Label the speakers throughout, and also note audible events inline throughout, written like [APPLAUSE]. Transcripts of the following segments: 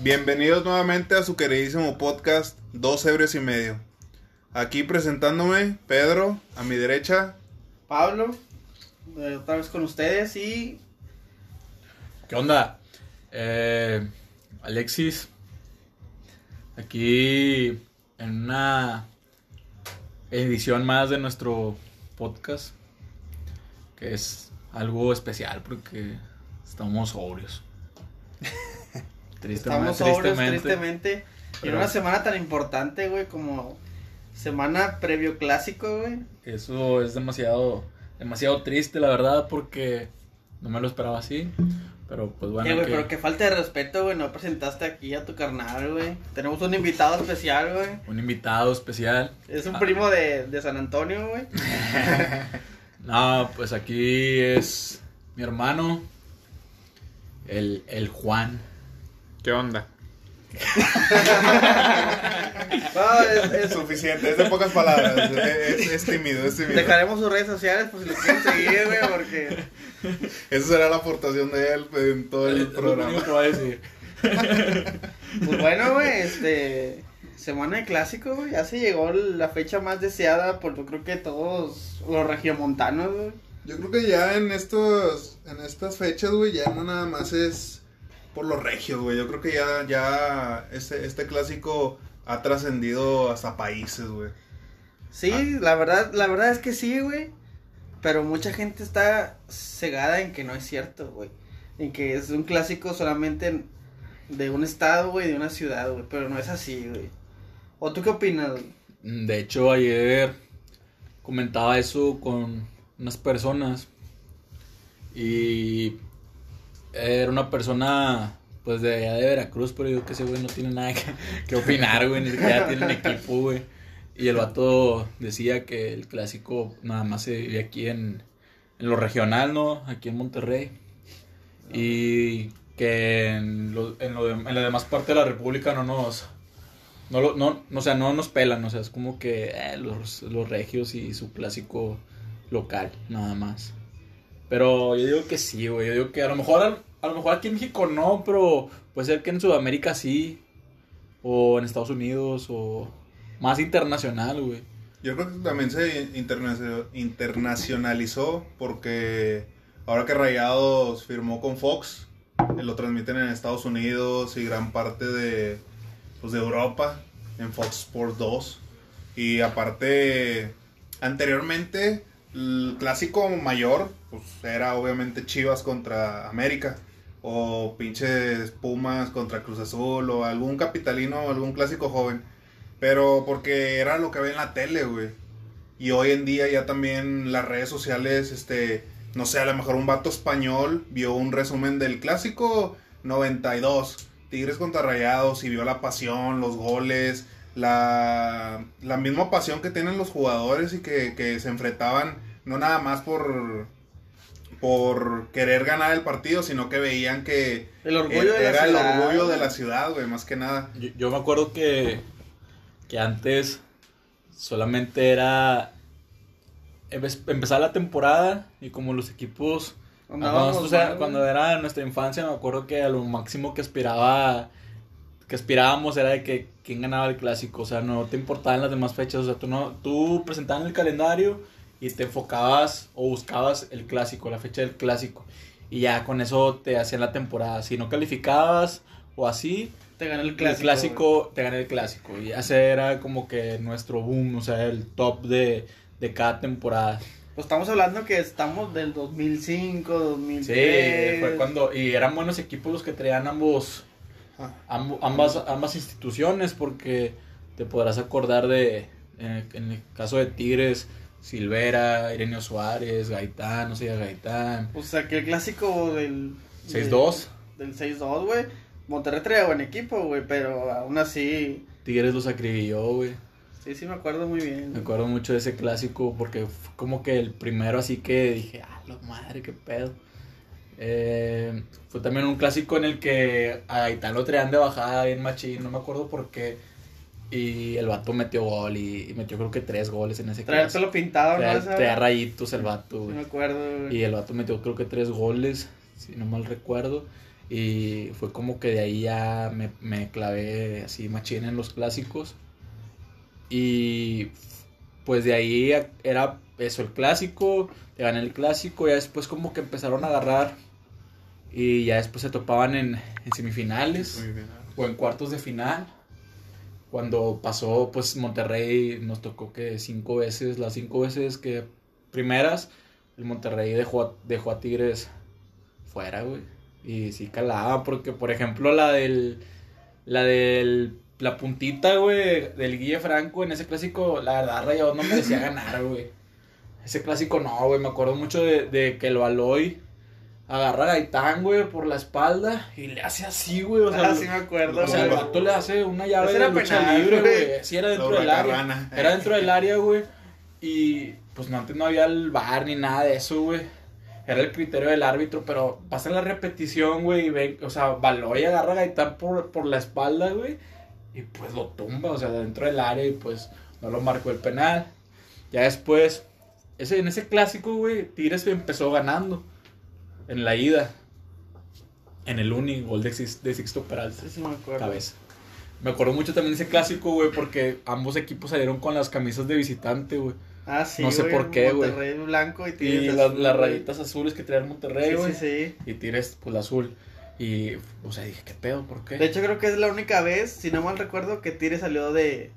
Speaker 1: Bienvenidos nuevamente a su queridísimo podcast Dos Ebrios y Medio. Aquí presentándome, Pedro, a mi derecha.
Speaker 2: Pablo, eh, otra vez con ustedes y
Speaker 3: ¿Qué onda? Eh, Alexis, aquí en una edición más de nuestro podcast, que es algo especial porque estamos sobrios. [LAUGHS] Tristemente,
Speaker 2: estamos sobrios
Speaker 3: tristemente.
Speaker 2: tristemente. En una semana tan importante, güey, como semana previo clásico, güey.
Speaker 3: Eso es demasiado, demasiado triste, la verdad, porque no me lo esperaba así. Pero pues bueno,
Speaker 2: Eh, güey,
Speaker 3: que-
Speaker 2: pero qué falta de respeto, güey, no presentaste aquí a tu carnal, güey. Tenemos un invitado especial, güey.
Speaker 3: un invitado especial.
Speaker 2: Es un
Speaker 3: Ah.
Speaker 2: primo de, de San Antonio, güey. [LAUGHS]
Speaker 3: No, pues aquí es mi hermano, el, el Juan.
Speaker 1: ¿Qué onda? [LAUGHS]
Speaker 2: No, es- es-
Speaker 1: Suficiente, es de pocas palabras. es, es tímido, es tímido.
Speaker 2: dejaremos sus redes sociales por si lo quieren seguir, güey, porque...
Speaker 1: Esa será la aportación de él en todo el
Speaker 3: Es lo único
Speaker 1: programa.
Speaker 3: que voy a decir.
Speaker 2: Pues bueno, güey, este... Semana de clásico, güey. Ya se llegó la fecha más deseada por yo creo que todos los regiomontanos, güey.
Speaker 1: Yo creo que ya en estos, en estas fechas, güey, ya no nada más es por los regios, güey. Yo creo que ya, ya este, este clásico ha trascendido hasta países, güey.
Speaker 2: Sí, la verdad, la verdad es que sí, güey. Pero mucha gente está cegada en que no es cierto, güey. En que es un clásico solamente de un estado, güey, de una ciudad, güey. Pero no es así, güey. ¿O tú qué opinas, güey?
Speaker 3: De hecho, ayer comentaba eso con unas personas y era una persona pues de allá de Veracruz, pero yo que ese güey no tiene nada que, que opinar, güey, ni siquiera tienen equipo, güey. Y el vato decía que el clásico nada más se vive aquí en, en lo regional, ¿no? Aquí en Monterrey. Y que en, lo, en, lo de- en la demás parte de la República no nos... No, lo- no, o sea, no nos pelan, o sea, es como que eh, los, los regios y su clásico local, nada más. Pero yo digo que sí, güey, yo digo que a lo mejor, a lo mejor aquí en México no, pero puede ser que en Sudamérica sí, o en Estados Unidos, o más internacional, güey.
Speaker 1: Yo creo que también se internacio- internacionalizó porque ahora que Rayados firmó con Fox, eh, lo transmiten en Estados Unidos y gran parte de, pues, de Europa en Fox Sports 2. Y aparte, anteriormente, el clásico mayor pues, era obviamente Chivas contra América. O pinches Pumas contra Cruz Azul. O algún capitalino o algún clásico joven. Pero porque era lo que había en la tele, güey. Y hoy en día ya también las redes sociales, este, no sé, a lo mejor un vato español vio un resumen del clásico 92, Tigres contra Rayados, y vio la pasión, los goles, la, la misma pasión que tienen los jugadores y que se enfrentaban, no nada más por, por querer ganar el partido, sino que veían que
Speaker 2: El orgullo de la
Speaker 1: era el orgullo de la ciudad, güey, más que nada.
Speaker 3: Yo, yo me acuerdo que, que antes solamente era empe- empezar la temporada y como los equipos cuando, o sea,
Speaker 2: mal, güey.
Speaker 3: cuando era nuestra infancia me acuerdo que a lo máximo que aspiraba que aspirábamos era de que quién ganaba el clásico, o sea, no te importaban las demás fechas, o sea, tú no tú presentabas el calendario y te enfocabas o buscabas el clásico, la fecha del clásico y ya con eso te hacían la temporada, si no calificabas o así,
Speaker 2: Te ganó el
Speaker 3: el
Speaker 2: clásico.
Speaker 3: te gané el clásico. Y ese era como que nuestro boom, o sea, el top de, de cada temporada.
Speaker 2: Pues estamos hablando que estamos del 2005,
Speaker 3: Sí,
Speaker 2: 2003.
Speaker 3: fue cuando. Y eran buenos equipos los que traían ambos.
Speaker 1: Ah.
Speaker 3: ambas, ambas instituciones, porque te podrás acordar de. En, en el caso de Tigres, Silvera, Ireneo Suárez, Gaitán, no sé, Gaitán.
Speaker 2: O sea, que el clásico del...
Speaker 3: 6-2.
Speaker 2: Del 6-2, güey. Monterrey traía buen equipo, güey, pero aún así...
Speaker 3: Tigres los acribilló, güey.
Speaker 2: Sí, sí, me acuerdo muy bien.
Speaker 3: Me acuerdo mucho de ese clásico porque fue como que el primero así que dije, ah, la madre, qué pedo. Eh, fue también un clásico en el que a Gaitán lo traían de bajada bien machín, no me acuerdo por qué. Y el vato metió gol y, y metió creo que tres goles en ese
Speaker 2: Traía el
Speaker 3: clásico.
Speaker 2: pelo pintado, ¿no?
Speaker 3: Traía,
Speaker 2: Esa-
Speaker 3: traía rayitos el vato,
Speaker 2: Sí, me acuerdo, güey.
Speaker 3: Y el vato metió creo que tres goles, si no mal recuerdo. Y fue como que de ahí ya me, me clavé así machín en los clásicos. Y pues de ahí era eso, el clásico, te gané el clásico, ya después como que empezaron a agarrar y ya después se topaban en, en semifinales o en cuartos de final. Cuando pasó, pues Monterrey nos tocó que cinco veces, las cinco veces que primeras, el Monterrey dejó, dejó a Tigres fuera, güey. Y sí calaba, porque por ejemplo la del, la del, la puntita, güey, del Guille Franco en ese clásico, la verdad, Rayados no merecía ganar, güey. Ese clásico no, güey, me acuerdo mucho de, que el Baloy agarra a Gaitán, güey, por la espalda y le hace así, güey, o sea,
Speaker 2: ah, sí me acuerdo.
Speaker 3: o sea, el vato le hace una llave de
Speaker 2: era
Speaker 3: lucha
Speaker 2: penal,
Speaker 3: libre,
Speaker 2: güey.
Speaker 3: Sí, era dentro del área. Era dentro del área, güey. Y pues no, antes no había el bar ni nada de eso, güey. Era el criterio del árbitro, pero pasa la repetición, güey, y ven, o sea, Baloy agarra a Gaitán por, por la espalda, güey, y pues lo tumba, o sea, dentro del área, y pues no lo marcó el penal. Ya después, ese, en ese clásico, güey, Tigres empezó ganando en la ida. En el uni, gol de, Six- de Sixto Peralta
Speaker 2: Sí, sí me acuerdo.
Speaker 3: cabeza. Me acuerdo mucho también de ese clásico, güey, porque ambos equipos salieron con las camisas de visitante, güey.
Speaker 2: Ah, sí,
Speaker 3: No sé por qué, güey.
Speaker 2: Monterrey blanco y
Speaker 3: Y
Speaker 2: Tigres
Speaker 3: las,
Speaker 2: azul,
Speaker 3: las
Speaker 2: güey.
Speaker 3: rayitas azules que traía el Monterrey,
Speaker 2: Sí,
Speaker 3: güey.
Speaker 2: sí, sí.
Speaker 3: Y Tigres, pues la azul. Y, o sea, dije, ¿qué pedo? ¿Por qué?
Speaker 2: De hecho, creo que es la única vez, si no mal recuerdo, que Tigres salió de.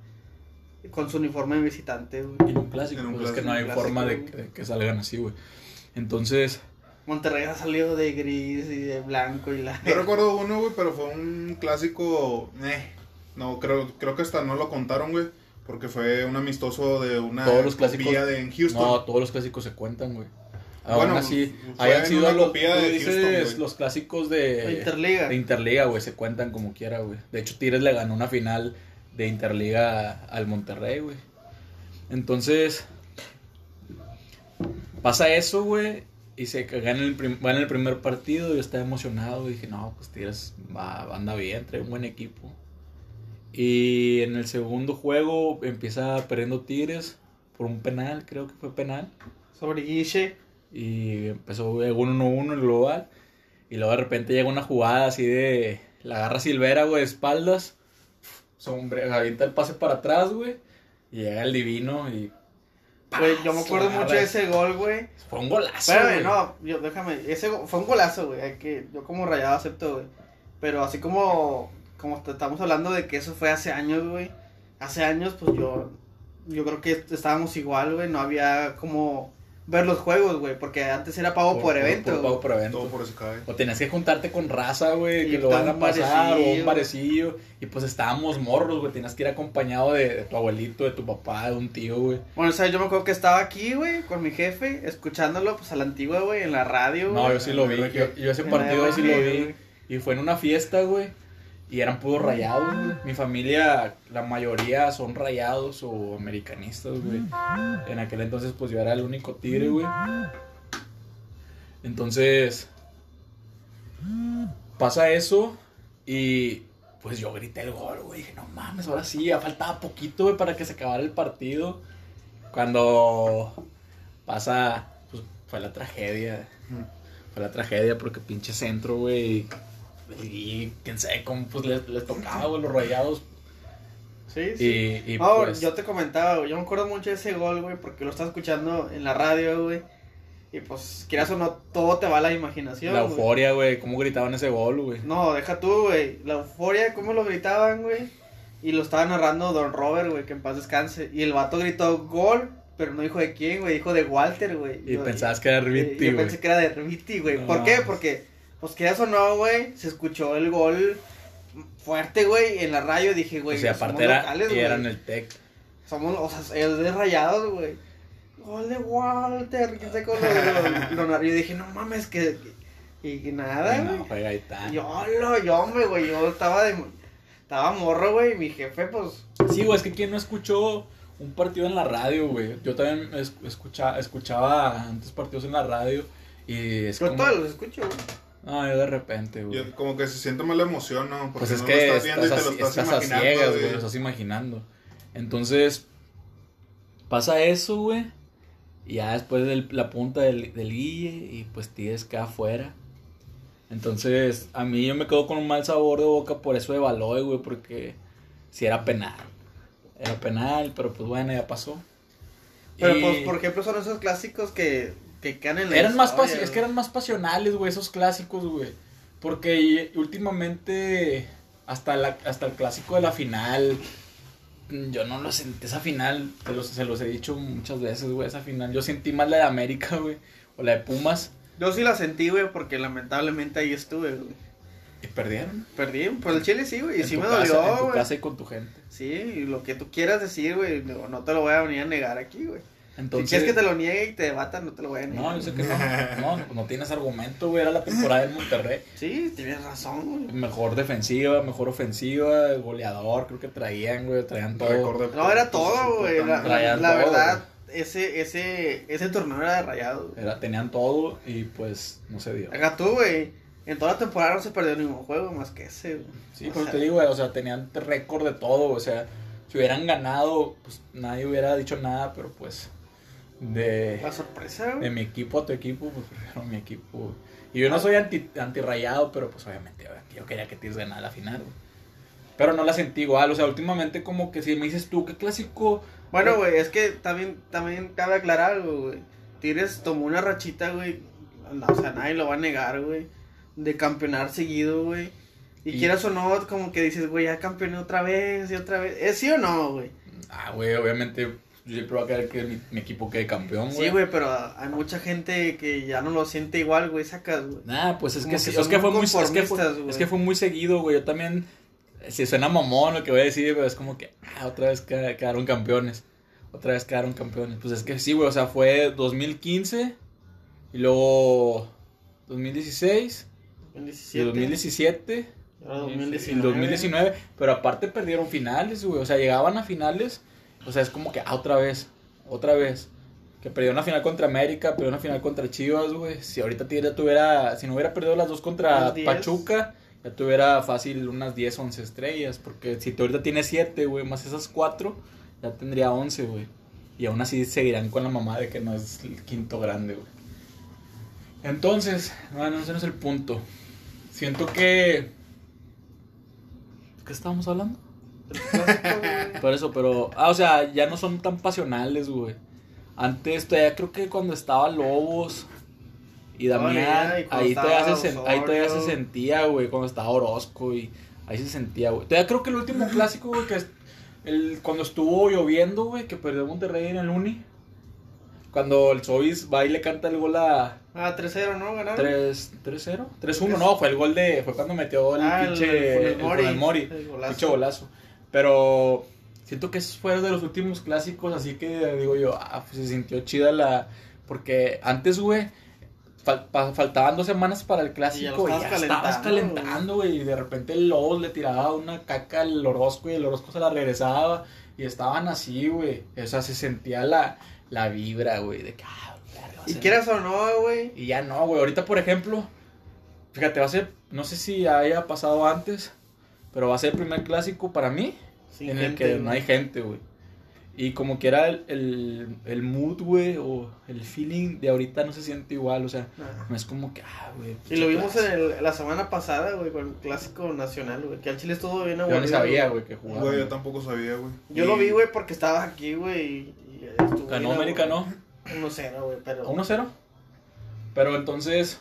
Speaker 2: con su uniforme de visitante, güey.
Speaker 3: en un clásico,
Speaker 1: En un
Speaker 3: pues es que no hay
Speaker 2: clásico,
Speaker 3: forma de que salgan así, güey. Entonces,
Speaker 2: Monterrey ha salido de gris y de blanco y la.
Speaker 1: Yo recuerdo uno, güey, pero fue un clásico. Eh. No, creo, creo que hasta no lo contaron, güey. Porque fue un amistoso de una
Speaker 3: Todos los clásicos-
Speaker 1: de en Houston.
Speaker 3: no, todos los clásicos se cuentan, güey. Aún
Speaker 1: Bueno,
Speaker 3: así, hayan sido
Speaker 1: una
Speaker 3: los,
Speaker 1: de
Speaker 3: dices,
Speaker 1: Houston, güey.
Speaker 3: los clásicos de,
Speaker 2: Interliga.
Speaker 3: de Interliga, güey, se cuentan como quiera, güey. De hecho, Tigres le ganó una final de Interliga al Monterrey, güey. Entonces, pasa eso, güey, y se gana el, prim- en el primer partido. Yo estaba emocionado, dije, no, pues Tigres va, anda bien, trae un buen equipo. Y en el segundo juego empieza perdiendo Tigres por un penal, creo que fue penal.
Speaker 2: Sobre Guiche.
Speaker 3: Y empezó güey, 1-1 el global. Y luego de repente llega una jugada así de. La agarra Silvera, güey, de espaldas. Sombre, avienta el pase para atrás, güey. Y llega el divino y.
Speaker 2: Güey, yo me acuerdo mucho de ese gol, güey.
Speaker 3: Fue un golazo.
Speaker 2: Espérame,
Speaker 3: güey.
Speaker 2: no, yo, déjame. Ese fue un golazo, güey. hay que Yo como rayado acepto, güey. Pero así como. Como estamos hablando de que eso fue hace años, güey. Hace años, pues yo. Yo creo que estábamos igual, güey. No había como. Ver los juegos, güey. Porque antes era pago por, evento.
Speaker 3: Por, pago por evento.
Speaker 1: Todo por ese cae.
Speaker 3: O tenías que juntarte con raza, güey, que lo van a pasar, o un
Speaker 2: parecillo.
Speaker 3: Y pues estábamos morros, güey. Tenías que ir acompañado de, de tu abuelito, de tu papá, de un tío, güey.
Speaker 2: Bueno, o sea, yo me acuerdo que estaba aquí, güey, con mi jefe, escuchándolo, pues a la antigua, güey, en la radio,
Speaker 3: No, yo sí lo vi. Yo, yo ese partido sí lo vi. Y fue en una fiesta, güey. Y eran puros rayados, güey. Mi familia, la mayoría son rayados o americanistas, güey. En aquel entonces, pues yo era el único tigre, güey. Entonces, pasa eso. Y pues yo grité el gol, güey. Dije, no mames, ahora sí, ya faltaba poquito, güey, para que se acabara el partido. Cuando pasa, pues fue la tragedia. Fue la tragedia porque pinche centro, güey. Y quién sabe cómo pues les, les tocaba, güey, los rayados.
Speaker 2: Sí, sí.
Speaker 3: Y, y pues.
Speaker 2: yo te comentaba, güey, yo me acuerdo mucho de ese gol, güey, porque lo estaba escuchando en la radio, güey. Y pues, quieras o no, todo te va a la imaginación,
Speaker 3: La euforia, güey, cómo gritaban ese gol, güey.
Speaker 2: No, deja tú, güey. La euforia, cómo lo gritaban, güey. Y lo estaba narrando Don Robert, güey, que en paz descanse. Y el vato gritó gol, pero no dijo de quién, güey, dijo de Walter, güey.
Speaker 3: Y
Speaker 2: Yo-
Speaker 3: pensabas que era Riviti,
Speaker 2: Yo
Speaker 3: güey.
Speaker 2: pensé que era de Riviti, güey.
Speaker 3: No
Speaker 2: ¿Por qué?
Speaker 3: mames.
Speaker 2: Porque, pues quieras o no, güey, se escuchó el gol fuerte, güey, en la radio. Dije, güey,
Speaker 3: o sea,
Speaker 2: somos
Speaker 3: era,
Speaker 2: locales,
Speaker 3: y
Speaker 2: güey.
Speaker 3: eran el tech.
Speaker 2: Somos, o sea, es de rayados, güey. Gol de Walter, quién sabe cómo lo, lo, lo- Yo dije, no mames, que. Y, que nada, güey.
Speaker 3: no, juega Gaitán.
Speaker 2: Yo, lo, yo, hombre, güey, yo estaba de. Estaba morro, güey, mi jefe, pues.
Speaker 3: Sí, güey, es que quien no escuchó un partido en la radio, güey. Yo también es- escucha, escuchaba antes partidos en la radio. Y es
Speaker 2: Yo
Speaker 3: como...
Speaker 2: todos los escucho, güey.
Speaker 3: No, yo de repente, güey.
Speaker 1: Yo- como que se siente más la emoción, ¿no? Porque
Speaker 3: Pues es
Speaker 1: no
Speaker 3: que
Speaker 1: lo estás viendo y te lo estás,
Speaker 3: estás a
Speaker 1: imaginando.
Speaker 3: ciegas,
Speaker 1: güey.
Speaker 3: lo estás imaginando. Entonces, pasa eso, güey. Y ya después de la punta del, del Guille, y pues Tigres queda afuera. Entonces, a mí yo me quedo con un mal sabor de boca por eso de Baloy, güey, porque si era penal. Era penal, pero pues bueno, ya pasó.
Speaker 2: Pero
Speaker 3: Y
Speaker 2: pues, por ejemplo, son esos clásicos que, que quedan en la
Speaker 3: eran más es que eran más pasionales, güey, esos clásicos, güey. Porque últimamente hasta la hasta el clásico de la final mm, yo no lo sentí esa final, los- se los he dicho muchas veces, güey, esa final. Yo sentí más la de América, güey, o la de Pumas
Speaker 2: Yo sí la sentí, güey, porque lamentablemente ahí estuve, güey.
Speaker 3: y perdieron.
Speaker 2: Perdí, por el Chile sí, güey, y sí me
Speaker 3: casa- En
Speaker 2: dolió,
Speaker 3: tu
Speaker 2: güey.
Speaker 3: casa y con tu gente.
Speaker 2: Sí, y lo que tú quieras decir, güey, no, no te lo voy a venir a negar aquí, güey.
Speaker 3: Entonces
Speaker 2: si quieres que te lo niegue y te debatan, no te lo voy a negar.
Speaker 3: No, yo sé que no. No, no tienes argumento, güey. Era la temporada del Monterrey.
Speaker 2: Sí, tienes razón, güey.
Speaker 3: Mejor defensiva, mejor ofensiva, goleador, creo que traían, güey, traían todo.
Speaker 2: No, era todo, güey. La, la- la
Speaker 3: todo,
Speaker 2: verdad, ese, ese, ese torneo era de rayado. güey.
Speaker 3: Era, tenían todo y pues no se dio.
Speaker 2: Acá tú, güey. En toda la temporada no se perdió ningún juego más que ese, güey.
Speaker 3: Sí,
Speaker 2: O
Speaker 3: pero
Speaker 2: sea,
Speaker 3: te digo, güey, o sea, tenían récord de todo, o sea, si hubieran ganado, pues nadie hubiera dicho nada, pero pues de,
Speaker 2: La sorpresa,
Speaker 3: de mi equipo a tu equipo, pues prefiero mi equipo. güey. Y yo no soy anti, antirrayado, pero pues obviamente güey, yo quería que Tigres ganara la final, güey. Pero no la sentí igual, o sea, últimamente como que si me dices tú, ¿qué clásico?
Speaker 2: Bueno, güey, es que también, también cabe aclarar algo, güey. Tigres tomó una rachita, güey. no, o sea, nadie lo va a negar, güey. De campeonar seguido, güey. Y,
Speaker 3: Y-
Speaker 2: quieras o no, como que dices, güey, ya campeoné otra vez y otra vez. ¿Es sí o no, güey?
Speaker 3: Ah, güey, obviamente yo siempre voy a querer que mi, mi equipo quede campeón, güey.
Speaker 2: Sí, güey, pero hay mucha gente que ya no lo siente igual, güey, sacas, güey.
Speaker 3: Nah, pues es
Speaker 2: Como
Speaker 3: que,
Speaker 2: que
Speaker 3: es que fue
Speaker 2: muy
Speaker 3: es que fue, es que fue muy seguido, güey. Yo también si suena mamón lo que voy a decir, pero es como que ah, otra vez queda- quedaron campeones. Otra vez quedaron campeones. Pues es que sí, güey, o sea, fue 2015 y luego 2016 y
Speaker 2: 2017.
Speaker 3: 2017
Speaker 2: y ahora
Speaker 3: y
Speaker 2: 2019.
Speaker 3: el 2019, pero aparte perdieron finales, güey, o sea, llegaban a finales, o sea, es como que ah, otra vez, otra vez. Que perdió una final contra América, perdió una final contra Chivas, güey. Si ahorita Tigres tuviera, si no hubiera perdido las dos contra
Speaker 2: Unas 10.
Speaker 3: Pachuca, ya tuviera fácil unas 10, 11 estrellas. Porque si tú ahorita tienes 7, güey, más esas 4, ya tendría 11, güey. Y aún así seguirán con la mamá de que no es el quinto grande, güey. Entonces, bueno, ese no es el punto. Siento que... ¿Qué estábamos hablando? [LAUGHS]
Speaker 2: El.
Speaker 3: Por eso, pero. Ah, o sea, ya no son tan pasionales, güey. Antes, todavía creo que cuando estaba Lobos y Damián,
Speaker 2: y
Speaker 3: ahí, todavía se, ahí todavía se sentía, güey. Cuando estaba Orozco y ahí se sentía, güey. Todavía creo que el último clásico, güey, que es el, cuando estuvo lloviendo, güey, que perdió Monterrey en el Uni. Cuando el Sobis va y le canta el gol a
Speaker 2: Ah, 3-0, ¿no? Ganaron.
Speaker 3: 3 3-0, 3-1, no, fue el gol de. Fue cuando metió el
Speaker 2: Ah, el
Speaker 3: pinche. El
Speaker 2: Mori.
Speaker 3: Funes Mori,
Speaker 2: El golazo.
Speaker 3: pinche golazo. Pero siento que esos fueron de los últimos clásicos, así que digo yo, ah, pues se sintió chida la. Porque antes, güey, fal- faltaban dos semanas para el clásico y ya,
Speaker 2: estabas
Speaker 3: estabas
Speaker 2: calentando,
Speaker 3: güey. Y de repente el Lobos le tiraba una caca al Orozco y el Orozco se la regresaba. Y estaban así, güey. O sea, se sentía la, la vibra, güey, de que, ah, verga,
Speaker 2: Y quieras o no, güey.
Speaker 3: y ya no, güey. Ahorita, por ejemplo, fíjate, va a ser, no sé si haya pasado antes, pero va a ser el primer clásico para mí
Speaker 2: Sin
Speaker 3: en el
Speaker 2: gente,
Speaker 3: que
Speaker 2: güey.
Speaker 3: no hay gente, güey. Y como que era el, el, el mood, güey, o el feeling de ahorita no se siente igual, o sea, no es como que, ah, güey.
Speaker 2: Y lo vimos
Speaker 3: clásico.
Speaker 2: en el- la semana pasada, güey, con el clásico nacional, güey. Que al Chile estuvo bien
Speaker 3: Yo
Speaker 2: aburrido.
Speaker 3: ni sabía, güey, que jugaba.
Speaker 1: Güey, yo tampoco sabía, güey.
Speaker 2: Yo
Speaker 1: Y-
Speaker 2: lo vi, güey, porque estabas aquí, güey. Y, y estuvo
Speaker 3: Ganó
Speaker 2: bien
Speaker 3: América, ¿no?
Speaker 2: aburrido. 1-0, güey, pero.
Speaker 3: A 1-0. Pero entonces,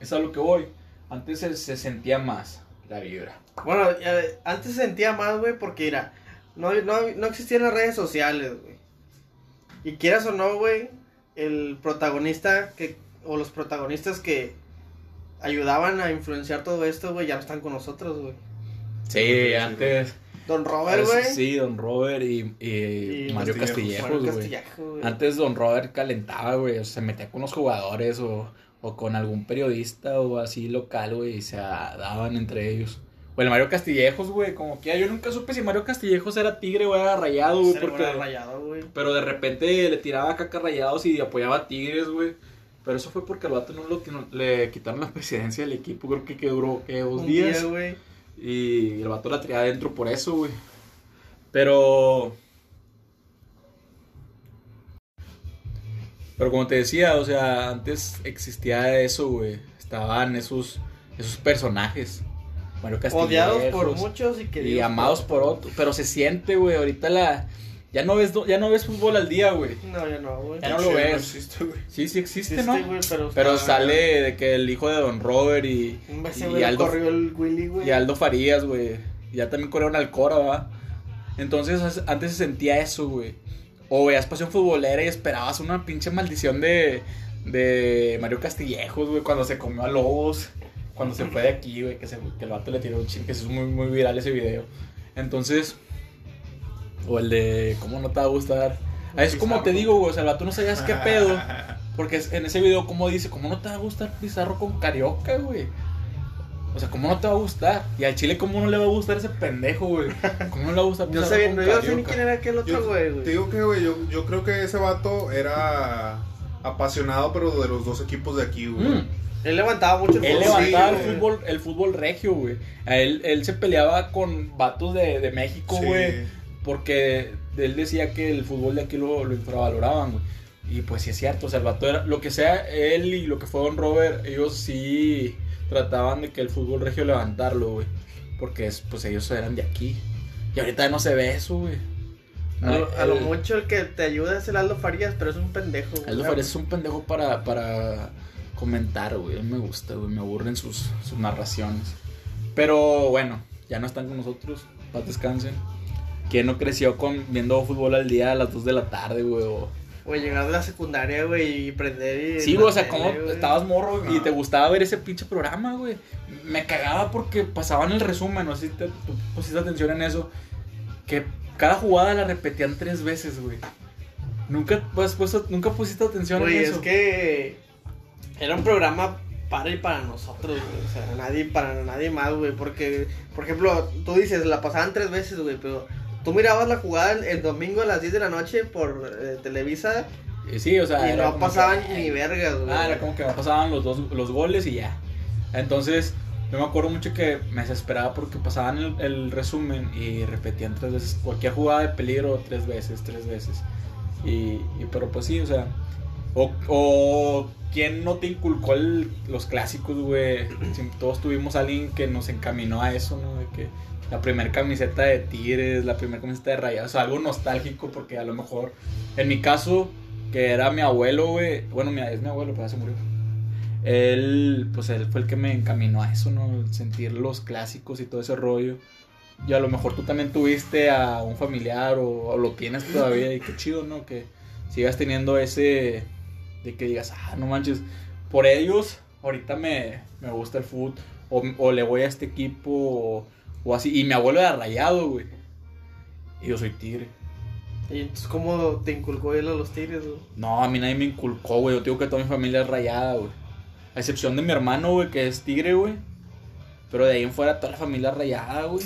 Speaker 3: es a lo que voy. Antes se, se sentía más la vibra.
Speaker 2: Bueno, antes se sentía más, güey, porque mira, no, no, no existían las redes sociales, güey. Y quieras o no, güey, el protagonista que, o los protagonistas que ayudaban a influenciar todo esto, güey, ya no están con nosotros, güey.
Speaker 3: Sí, antes.
Speaker 2: Don Robert, güey.
Speaker 3: Sí, Don Robert y, y
Speaker 2: Y
Speaker 3: Mario
Speaker 1: Castillejos.
Speaker 3: Güey. Antes Don Robert calentaba, güey, o sea, se metía con los jugadores o, o con algún periodista o así local, güey, y se daban entre ellos. O el Mario Castillejos, güey, como que yo nunca supe si Mario Castillejos era tigre o era rayado, güey, porque...
Speaker 2: hubiera rayado, güey.
Speaker 3: Pero de repente le tiraba caca rayados y apoyaba a tigres, güey. Pero eso fue porque al vato no, lo, no- le quitaron la presidencia del equipo, creo que, que duró, ¿qué? Dos
Speaker 2: Un
Speaker 3: días.
Speaker 2: día, güey.
Speaker 3: Y el vato la traía adentro por eso, güey. Pero. Pero como te decía, o sea, antes existía eso, güey. Estaban esos, esos personajes. Mario Castillejos.
Speaker 2: Odiados por muchos y queridos
Speaker 3: y amados por otros. Pero se siente, güey. Ahorita la. Ya no ves, do- ya no ves fútbol al día, güey.
Speaker 2: No, ya no, güey.
Speaker 3: Ya no
Speaker 1: Sí,
Speaker 3: lo ves.
Speaker 1: existe, güey.
Speaker 3: Sí, sí existe,
Speaker 2: Existe,
Speaker 3: ¿no?
Speaker 2: güey, pero,
Speaker 3: Pero
Speaker 2: está-
Speaker 3: sale de que el hijo de Don Robert y, y Aldo,
Speaker 2: corrió el Willy, güey.
Speaker 3: y Aldo Farías, güey. Y Ya también corrieron al Cora, ¿va? Entonces antes se sentía eso, güey. O veías pasión futbolera y esperabas una pinche maldición de, de Mario Castillejos, güey, cuando se comió a Lobos. Cuando se fue de aquí, güey, que, se- que el vato le tiró un ching, que es muy, muy viral ese video. Entonces, o el de cómo no te va a gustar. Ah, Es como te digo, güey, o sea, el vato no sabías qué pedo. [LAUGHS] Porque en ese video, como dice, ¿cómo no te va a gustar Pizarro con Carioca, güey? O sea, ¿cómo no te va a gustar? Y al Chile, ¿cómo no le va a gustar ese pendejo, güey? ¿Cómo no le va a gustar
Speaker 2: Yo
Speaker 3: Pizarro
Speaker 2: sé,
Speaker 3: con
Speaker 2: no, yo sé ni
Speaker 3: Carioca?
Speaker 2: quién era aquel otro
Speaker 1: Yo
Speaker 2: güey, güey.
Speaker 1: te digo que, güey, yo, yo creo que ese vato era apasionado, pero de los dos equipos de aquí, güey.
Speaker 3: Mm.
Speaker 2: Él levantaba mucho el
Speaker 3: Él
Speaker 2: fútbol.
Speaker 3: levantaba
Speaker 1: Sí,
Speaker 3: el fútbol, el fútbol regio, güey. Él, él se peleaba con vatos de, de México,
Speaker 1: Sí.
Speaker 3: güey. Porque él decía que el fútbol de aquí lo, lo infravaloraban, güey. Y pues sí es cierto, o sea, el vato era, lo que sea él y lo que fue Don Robert, ellos sí trataban de que el fútbol regio levantarlo, güey. Porque es, pues ellos eran de aquí. Y ahorita no se ve eso, güey.
Speaker 2: A lo, a lo
Speaker 3: El-
Speaker 2: mucho el que te ayuda es el Aldo Farías, pero es un pendejo. güey.
Speaker 3: Aldo Farías es un pendejo para, para comentar, güey. A mí me gusta, güey. Me aburren sus, sus narraciones. Pero bueno, ya no están con nosotros. Paz descansen. ¿Quién no creció con viendo fútbol al día a las 2 de la tarde, güey? O...
Speaker 2: Güey, llegar de la secundaria, güey, y prender y...
Speaker 3: Sí, güey, o sea, como
Speaker 2: güey.
Speaker 3: estabas morro y
Speaker 1: Ah.
Speaker 3: te gustaba ver ese pinche programa, güey. Me cagaba porque pasaban el resumen, no sé si te, tú pusiste atención en eso. Que cada jugada la repetían tres veces, güey. Nunca, pues, puesto- nunca pusiste atención
Speaker 2: Güey,
Speaker 3: en
Speaker 2: es
Speaker 3: eso.
Speaker 2: que era un programa para y para nosotros, güey. O sea, nadie, para nadie más, güey. Porque, por ejemplo, tú dices, la pasaban tres veces, güey, pero tú mirabas la jugada el, domingo a las 10 de la noche por eh, Televisa
Speaker 3: Eh, Sí, o sea,
Speaker 2: y no pasaban
Speaker 3: que-
Speaker 2: ni vergas, güey.
Speaker 3: Ah, era como que pasaban los dos los goles y ya. Entonces, yo me acuerdo mucho que me desesperaba porque pasaban el, el resumen y repetían tres veces cualquier jugada de peligro tres veces, tres veces. Y, y pero pues sí, o sea, o, o quién no te inculcó el- los clásicos, güey. [CLEARS THROAT] Todos tuvimos a alguien que nos encaminó a eso, ¿no? De que la primera camiseta de Tigres, la primera camiseta de Rayados, o sea, algo nostálgico porque a lo mejor, en mi caso, que era mi abuelo, güey. Bueno, es mi abuelo, pero ya se murió. Él, pues él fue el que me encaminó a eso, ¿no? Sentir los clásicos y todo ese rollo. Y a lo mejor tú también tuviste a un familiar o, o lo tienes todavía y qué chido, ¿no? Que sigas teniendo ese de que digas, ah, no manches, por ellos ahorita me, me gusta el fútbol o, o le voy a este equipo o, o así. Y mi abuelo era rayado, güey. Y yo soy tigre.
Speaker 2: Y entonces, ¿cómo te inculcó él a los tigres, güey?
Speaker 3: No, a mí nadie me inculcó, güey. Yo digo que toda mi familia es rayada, güey. A excepción de mi hermano, güey, que es tigre, güey. Pero de ahí en fuera toda la familia rayada, güey.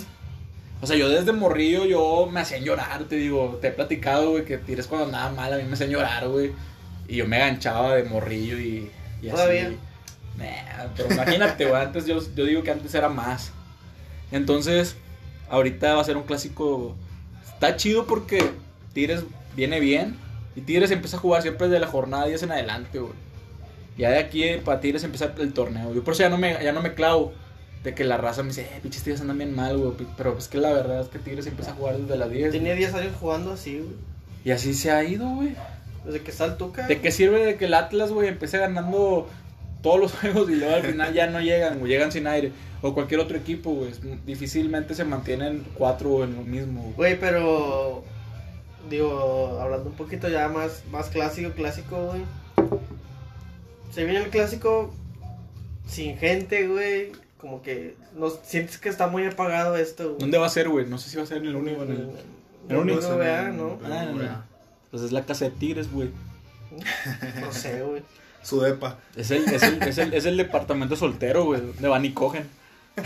Speaker 3: O sea, yo desde morrillo yo me hacían llorar, te digo. Te he platicado, güey, que tires cuando andaba mal, a mí me hacían llorar, güey. Y yo me ganchaba de morrillo y, y
Speaker 2: ¿Todavía?
Speaker 3: así. Nah, pero imagínate, güey, antes yo, yo digo que antes era más. Entonces, ahorita va a ser un clásico. Está chido porque Tigres viene bien. Y Tigres empieza a jugar siempre desde la jornada 10 en adelante, güey. Ya de aquí eh, para Tigres empieza el torneo. Yo por eso ya no me, ya no me clavo. De que la raza me dice, eh, pinches Tigres andan bien mal, güey. Pero es que la verdad es que Tigres empieza a jugar desde las 10.
Speaker 2: Tenía 10 años jugando así, güey.
Speaker 3: Y así se ha ido, güey.
Speaker 2: Desde que está el Tuca.
Speaker 3: ¿De qué sirve de que el Atlas, güey, empiece ganando todos los [LAUGHS] juegos y luego al final ya no llegan, güey, llegan sin aire? O cualquier otro equipo, güey. Difícilmente se mantienen cuatro en lo mismo, güey.
Speaker 2: Pero. Digo, hablando un poquito ya más, más clásico, clásico, güey. Se viene el clásico sin gente, güey. Como que no, sientes que está muy apagado esto, güey.
Speaker 3: ¿Dónde va a ser, güey? No sé si va a ser en el único en el...
Speaker 2: En el
Speaker 3: Único,
Speaker 2: Uno, vea, ¿no?
Speaker 3: Ah, no, no. Pues es la casa de Tigres, güey.
Speaker 2: No sé, güey.
Speaker 1: Su depa.
Speaker 3: Es el, es, el, es, el, es el departamento soltero, güey. De van y cogen. [LAUGHS]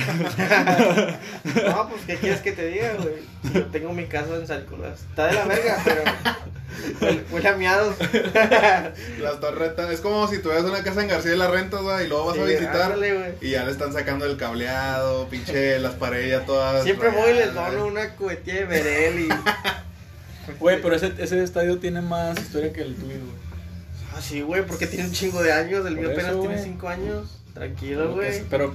Speaker 2: No, pues, ¿qué quieres que te diga, güey? Yo tengo mi casa en San Nicolás. Está de la verga, pero. huele- a miados. [LAUGHS]
Speaker 1: Las torretas. Es como si tuvieras una casa en García de la Rentas, güey, y luego vas a visitar.
Speaker 2: ándale.
Speaker 1: Y ya le están sacando el cableado, pinche, las paredes ya todas.
Speaker 2: Siempre voy y les dono una cubetilla de Berel y. [LAUGHS]
Speaker 3: Güey, pero ese, ese estadio tiene más historia que el tuyo, güey.
Speaker 2: Ah, sí, güey, porque tiene un chingo de años. El mío apenas tiene
Speaker 3: güey.
Speaker 2: 5 años. Tranquilo, güey.
Speaker 3: Pero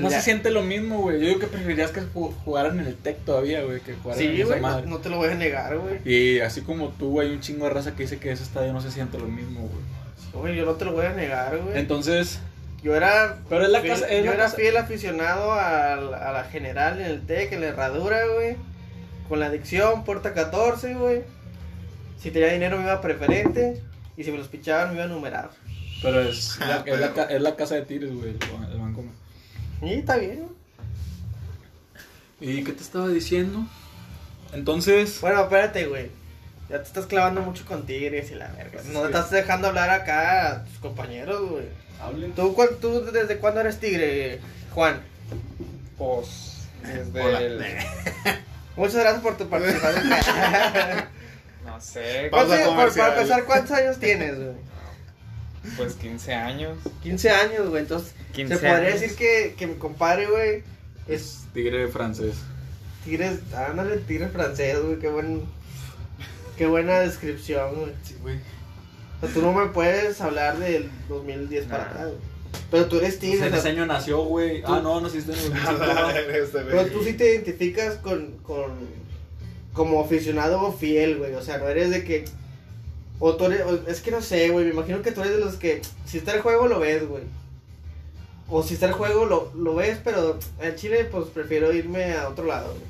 Speaker 3: No se siente lo mismo, güey. Yo digo que preferirías que ju- jugaran en el Tec todavía, güey, que jugaran en
Speaker 2: Sí,
Speaker 3: esa
Speaker 2: güey, no,
Speaker 3: madre.
Speaker 2: no te lo voy a negar, güey.
Speaker 3: Y así como tú, hay un chingo de raza que dice que ese estadio no se siente lo mismo, güey.
Speaker 2: Güey, yo no te lo voy a negar, güey.
Speaker 3: Entonces,
Speaker 2: Yo era.
Speaker 3: Pero es la
Speaker 2: fiel,
Speaker 3: casa- es
Speaker 2: yo
Speaker 3: la
Speaker 2: era
Speaker 3: casa-
Speaker 2: fiel aficionado a, la- a la general en el TEC, en la herradura, güey. Con la adicción, puerta 14, güey. Si tenía dinero me iba preferente. Y si me los pichaban me iba numerado.
Speaker 3: pero es, la,
Speaker 1: Ah,
Speaker 3: es, la, es la casa de Tigres, güey, el, el Bancomer.
Speaker 2: Y está bien.
Speaker 3: ¿Y qué te estaba diciendo? Entonces,
Speaker 2: Bueno, espérate, güey. Ya te estás clavando mucho con Tigres y la verga.
Speaker 3: Pues
Speaker 2: no
Speaker 3: que-
Speaker 2: estás dejando hablar acá a tus compañeros, güey.
Speaker 3: hablen.
Speaker 2: ¿Tú, cuán- ¿Tú desde cuándo eres Tigre, Juan?
Speaker 4: Pues desde
Speaker 1: Hola.
Speaker 4: el. [LAUGHS]
Speaker 2: Muchas gracias por tu participación. [LAUGHS]
Speaker 4: No sé,
Speaker 1: Pausa
Speaker 2: ¿Cuántos- por- para empezar, ¿cuántos años tienes, güey?
Speaker 4: pues 15 años.
Speaker 2: 15 años, güey. Entonces,
Speaker 4: 15
Speaker 2: se podría
Speaker 4: años.
Speaker 2: decir que, que mi compadre, güey, es
Speaker 3: Tigre francés.
Speaker 2: Tigres, ándale, Tigre francés, güey. Qué buen, qué buena descripción, güey.
Speaker 3: Sí, güey.
Speaker 2: O sea, tú no me puedes hablar del 2010 para
Speaker 4: Nah.
Speaker 2: atrás, güey. Pero tú eres Tigre,
Speaker 3: en
Speaker 2: o sea,
Speaker 3: ese año nació, güey. Ah, no, naciste en el [LAUGHS] 2005.
Speaker 1: Este, güey.
Speaker 2: pero tú sí te identificas con, con, como aficionado fiel, güey. O sea, no eres de que, o tú eres, o- es que no sé, güey. Me imagino que tú eres de los que, si está el juego, lo ves, güey. O si está el juego, lo, lo ves, pero en Chile, pues prefiero irme a otro lado, güey.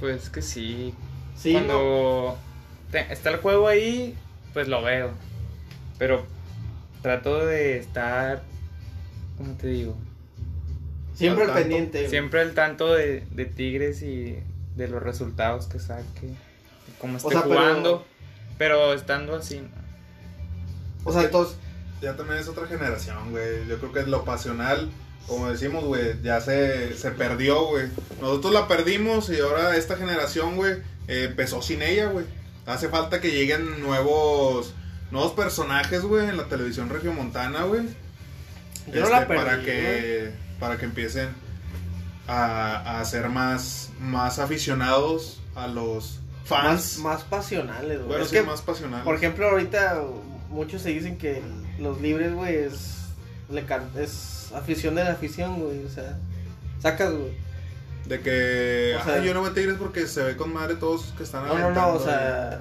Speaker 4: Pues que sí.
Speaker 2: Sí, ¿no?
Speaker 4: Cuando te- está el juego ahí, pues lo veo. Pero trato de estar. ¿Cómo te digo?
Speaker 2: Siempre
Speaker 1: Al tanto.
Speaker 2: pendiente.
Speaker 4: Siempre al tanto de, de Tigres y de los resultados que saque. de Cómo esté
Speaker 2: sea, pero-
Speaker 4: jugando. Pero... estando así. ¿no?
Speaker 2: O sea, entonces,
Speaker 1: Ya también es otra generación, güey. Yo creo que lo pasional, como decimos, güey, ya se, se perdió, güey. Nosotros la perdimos y ahora esta generación, güey, eh, empezó sin ella, güey. Hace falta que lleguen nuevos nuevos personajes, güey, en la televisión regiomontana, güey.
Speaker 2: Yo la
Speaker 1: Este,
Speaker 2: perdí,
Speaker 1: para que para que empiecen a, a ser más más aficionados a los fans.
Speaker 2: más pasionales, güey.
Speaker 1: bueno,
Speaker 2: es
Speaker 1: sí,
Speaker 2: que,
Speaker 1: más pasionales.
Speaker 2: por ejemplo, ahorita muchos se dicen que los libres, güey, es, afición de la afición, güey. O sea, sacas, güey.
Speaker 1: De que,
Speaker 2: O sea-
Speaker 1: "Ay, yo no voy a Tigres porque se ve con madre todos que están
Speaker 2: No, no, no,
Speaker 1: aventando",
Speaker 2: o sea.